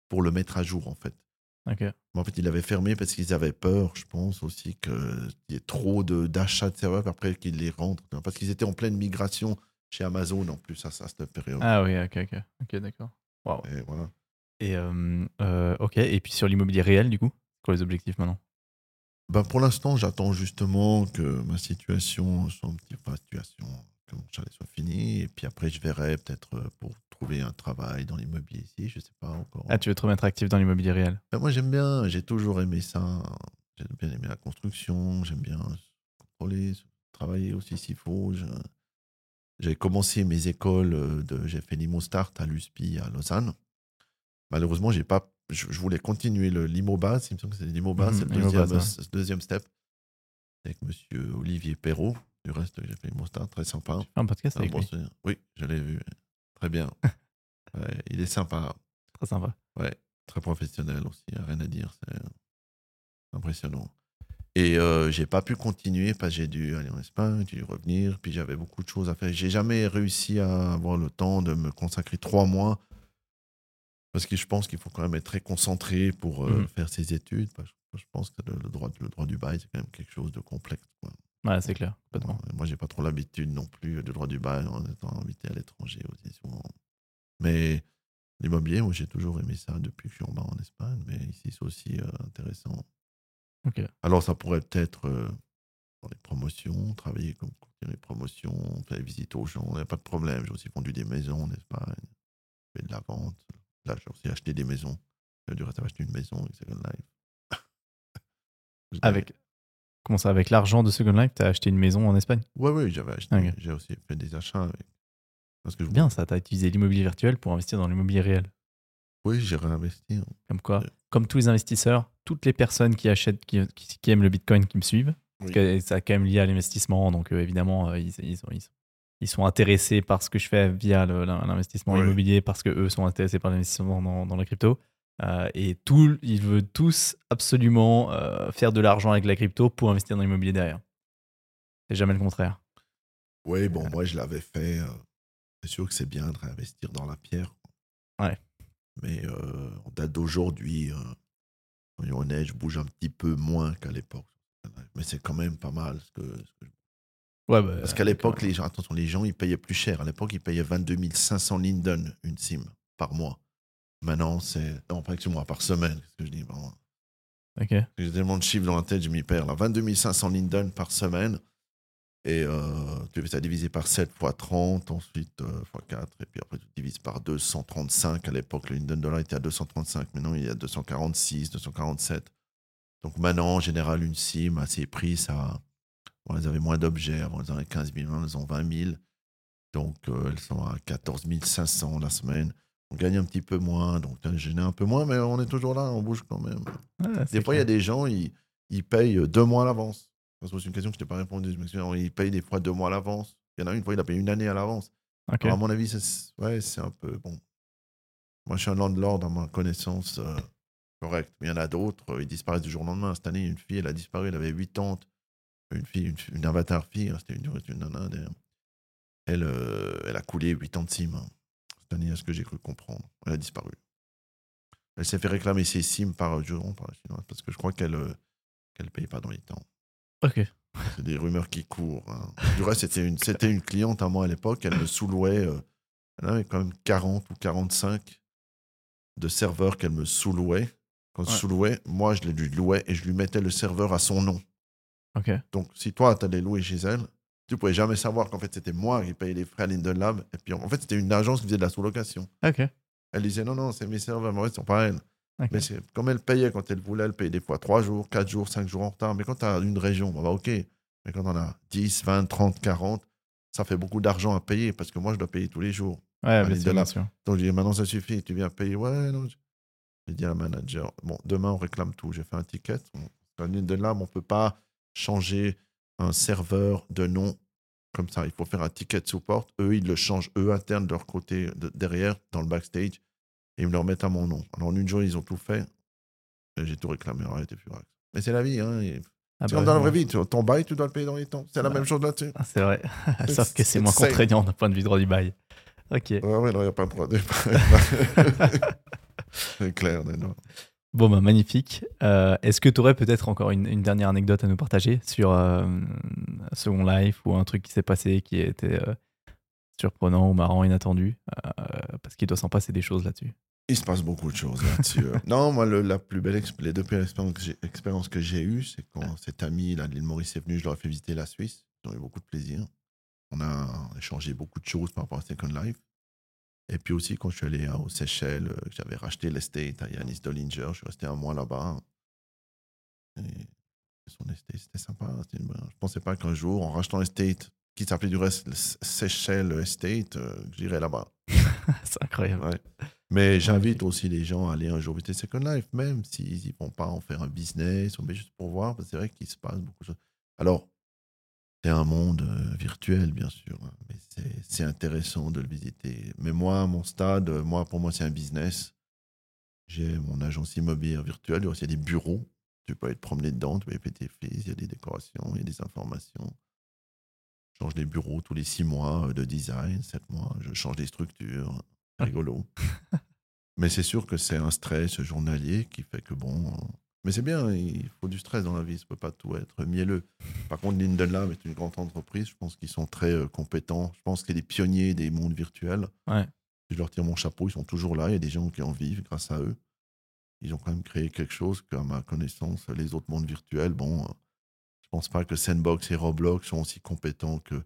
pour le mettre à jour, en fait. Ok. Mais en fait, ils l'avaient fermé parce qu'ils avaient peur, je pense aussi, qu'il y ait trop de- d'achats de, serveurs après qu'ils les rentrent. Parce qu'ils étaient en pleine migration chez Amazon, en plus, à, à cette période. Ah oui, ok, ok. Ok, d'accord. Et voilà. Et ok, et puis sur l'immobilier réel, du coup, quoi les objectifs maintenant? Ben, pour l'instant, j'attends justement que ma situation soit un petit peu situation, que mon chalet soit fini. Et puis après, je verrai peut-être pour trouver un travail dans l'immobilier ici. Je sais pas encore. Ah, tu veux te remettre actif dans l'immobilier réel? Ben, moi, j'aime bien. J'ai toujours aimé ça. J'ai bien aimé la construction. J'aime bien contrôler, travailler aussi s'il faut. J'ai commencé mes écoles de. J'ai fait l'IMO-Start à l'USPI à Lausanne. Malheureusement, j'ai pas. Je, je voulais continuer le l'IMO-Base. Il me semble que c'est l'IMO-Base. Mhm, c'est le deuxième, ouais. deuxième step. Avec monsieur Olivier Perrault. Du reste, j'ai fait l'IMO-Start. Très sympa. Un podcast Un avec bon lui? souvenir. oui, je l'ai vu. Très bien. Ouais, il est sympa. Très sympa. Très professionnel aussi, rien à dire, c'est impressionnant. Et euh, j'ai pas pu continuer parce que j'ai dû aller en Espagne, j'ai dû revenir, puis j'avais beaucoup de choses à faire. J'ai jamais réussi à avoir le temps de me consacrer trois mois Parce que je pense qu'il faut quand même être très concentré pour euh, Mhm. faire ses études. Je pense que le, droit, le droit du bail, c'est quand même quelque chose de complexe. quoi. Ouais, c'est clair, complètement. Moi, j'ai pas trop l'habitude non plus du droit du bail en étant invité à l'étranger aussi souvent. Mais l'immobilier, moi, j'ai toujours aimé ça depuis que je suis en bas en Espagne. Mais ici, c'est aussi euh, intéressant. Ok. Alors, ça pourrait être euh, dans les promotions, travailler comme courtier les promotions, faire des visites aux gens. Il n'y a pas de problème. J'ai aussi vendu des maisons en Espagne, fait de la vente. Là, j'ai aussi acheté des maisons. J'ai du reste à acheter une maison avec Second Life. Avec. Comment ça Avec l'argent de Second Life, t'as acheté une maison en Espagne? Ouais, oui, j'avais acheté. J'ai aussi fait des achats avec. Parce que je Bien ça, t'as utilisé l'immobilier virtuel pour investir dans l'immobilier réel. Oui, j'ai réinvesti. hein. Comme quoi, Ouais. comme tous les investisseurs, toutes les personnes qui achètent, qui, qui- qui aiment le Bitcoin, qui me suivent, Oui. que ça a quand même lié à l'investissement, donc euh, évidemment, euh, ils, ils sont, ils, sont, ils sont intéressés par ce que je fais via l'investissement Ouais. immobilier, parce que eux sont intéressés par l'investissement dans, dans la crypto. Euh, et tout, ils veulent tous absolument euh, faire de l'argent avec la crypto pour investir dans l'immobilier derrière. C'est jamais le contraire. Oui, bon, moi, je l'avais fait. euh, c'est sûr que c'est bien de réinvestir dans la pierre. Ouais. Mais en date d'aujourd'hui, soyons honnêtes, je bouge un petit peu moins qu'à l'époque. Mais c'est quand même pas mal. ce que- ce que- Ouais, bah, Parce qu'à l'époque, les gens, attention, les gens, ils payaient plus cher. À l'époque, ils payaient 22 500 linden une sim par mois. Maintenant, c'est. Non, pas excuse-moi, par semaine. Qu'est-ce que je dis. Ok. J'ai tellement de chiffres dans la tête, je m'y perds. Là. 22 500 linden par semaine. Et euh, tu fais ça divisé par 7 fois 30, ensuite euh, fois 4. Et puis après, tu divises par 235. À l'époque, le linden dollar était à 235. Maintenant, il est à 246, 247. Donc maintenant, en général, une sim à ces prix, ça. Bon, elles avaient moins d'objets. Avant, elles en avaient 15 000, maintenant, elles ont 20 000. Donc, euh, elles sont à 14 500 la semaine. On gagne un petit peu moins, donc ça gêne un peu moins, mais on est toujours là, on bouge quand même. Ouais, Des fois, il y a des gens, ils, ils payent deux mois à l'avance. C'est une question que je t'ai pas répondu. Je me souviens, ils payent des fois deux mois à l'avance. Il y en a une fois, il a payé une année à l'avance. À mon avis, c'est ouais, un peu bon. Moi, je suis un landlord dans ma connaissance euh, correcte. Mais il y en a d'autres, euh, ils disparaissent du jour au lendemain. Cette année, une fille, elle a disparu, elle avait 80. Une fille, une, une avatar fille, hein, c'était une, une nana. Elle, euh, elle a coulé 80 sims. hein. Cette année, à ce que j'ai cru comprendre. Elle a disparu. Elle s'est fait réclamer ses sims par jour, par la chinoise, parce que je crois qu'elle ne qu'elle paye pas dans les temps. Ok. C'est des rumeurs qui courent. hein. Du reste, c'était une, une cliente à moi à l'époque. Elle me sous-louait. euh, elle avait quand même 40 ou 45 de serveurs qu'elle me sous-louait. Quand Ouais. sous-louais, moi, je lui louais et je lui mettais le serveur à son nom. Ok. Donc, si toi, tu allais louer chez elle, tu pouvais jamais savoir qu'en fait, c'était moi qui payais les frais à Linden Lab. Et puis, en fait, c'était une agence qui faisait de la sous-location. Ok. Elle disait non, non, c'est mes serveurs, mais en fait, ce sont pas elles. Ok. Mais c'est comme elle payait quand elle voulait, elle payait des fois 3 jours, 4 jours, 5 jours en retard. Mais quand tu as une région, bah, bah, ok. Mais quand on a 10, 20, 30, 40, ça fait beaucoup d'argent à payer parce que moi, je dois payer tous les jours. Ouais, bien sûr. Donc, j'ai dit maintenant, ça suffit, tu viens payer. Ouais, non. J'ai dit à la manager, bon, demain, on réclame tout. J'ai fait un ticket. Dans Linden Lab, on ne peut pas changer un serveur de nom comme ça. Il faut faire un ticket de support. Eux, ils le changent, eux, interne, de leur côté, de- derrière, dans le backstage. Et ils me le remettent à mon nom. Alors, en une journée, ils ont tout fait. Et j'ai tout réclamé. Furax. Mais c'est la vie. Hein. et- Ah bah comme dans la vraie vie. tu- Ton bail, tu dois le payer dans les temps. C'est la Ouais. même chose là-dessus. Ah, C'est vrai. Sauf que c'est moins contraignant d'un point de vue droit du bail. Ok. Ouais, ouais, non, il n'y a pas de problème. c'est clair, non. Bon, bah, magnifique. Euh, Est-ce que tu aurais peut-être encore une, dernière anecdote à nous partager sur euh, Second Life ou un truc qui s'est passé qui était euh, surprenant ou marrant, inattendu euh, Parce qu'il doit s'en passer des choses là-dessus? Il se passe beaucoup de choses là-dessus. euh. non, moi, la plus belle les deux plus belles expériences que j'ai- expériences que j'ai eues, c'est quand cet ami là, de l'île Maurice est venu, je leur ai fait visiter la Suisse. Ils ont eu beaucoup de plaisir. On a échangé beaucoup de choses par rapport à Second Life. Et puis aussi, quand je suis allé hein, aux Seychelles, euh, j'avais racheté l'estate à Yanis Dollinger. Je suis resté un mois là-bas. Et son estate, c'était sympa. c'était une- Je pensais pas qu'un jour, en rachetant l'estate, qui s'appelait du reste le Seychelles Estate, euh, j'irais là-bas. c'est incroyable. Ouais. Mais j'invite aussi les gens à aller un jour visiter Second Life, même s'ils ne vont pas en faire un business, mais juste pour voir, parce que c'est vrai qu'il se passe beaucoup de choses. Alors, c'est un monde euh, virtuel, bien sûr, hein, mais c'est- intéressant de le visiter. Mais moi, à mon stade, euh, moi, pour moi, c'est un business. J'ai mon agence immobilière virtuelle, il y a des bureaux. Tu peux aller te promener dedans, tu peux aller tes fils, il y a des décorations, il y a des informations. Je change les bureaux tous les six mois euh, de design, sept mois. Je change des structures. Rigolo. Mais c'est sûr que c'est un stress journalier qui fait que bon. Mais c'est bien, il faut du stress dans la vie, ça peut pas tout être mielleux. Par contre, Linden Lab est une grande entreprise, je pense qu'ils sont très euh, compétents. Je pense que c'est les pionniers des mondes virtuels. Ouais. Je leur tire mon chapeau, ils sont toujours là, il y a des gens qui en vivent grâce à eux. Ils ont quand même créé quelque chose qu'à ma connaissance, les autres mondes virtuels, bon, euh, je pense pas que Sandbox et Roblox sont aussi compétents que.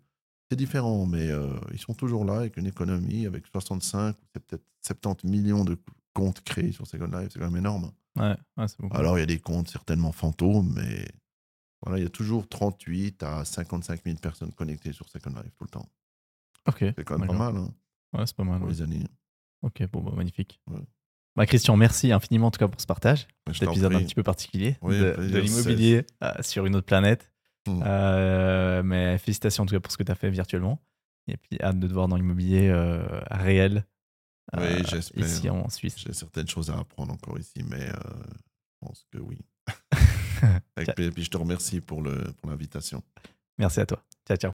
C'est différent, mais euh, ils sont toujours là avec une économie, avec 65 ou c'est peut-être 70 millions de comptes créés sur Second Life, c'est quand même énorme. Ouais, ouais, c'est beaucoup. Alors, il y a des comptes certainement fantômes, mais voilà, il y a toujours 38 à 55 000 personnes connectées sur Second Life tout le temps. ok. C'est quand même pas mal hein, Ouais, c'est pas mal. pour ouais. les années. Ok, bon, bah, magnifique. Ouais. Bah, Christian, merci infiniment en tout cas pour ce partage. Je Cet épisode un petit peu particulier Oui, de, l'immobilier euh, sur une autre planète. Mm. Euh, mais félicitations en tout cas pour ce que tu as fait virtuellement. Et puis hâte de te voir dans l'immobilier euh, réel. Oui, euh, j'espère. Ici en Suisse. J'ai certaines choses à apprendre encore ici, mais euh, je pense que oui. Plaisir. Puis je te remercie pour le- pour l'invitation. Merci à toi. Ciao, ciao.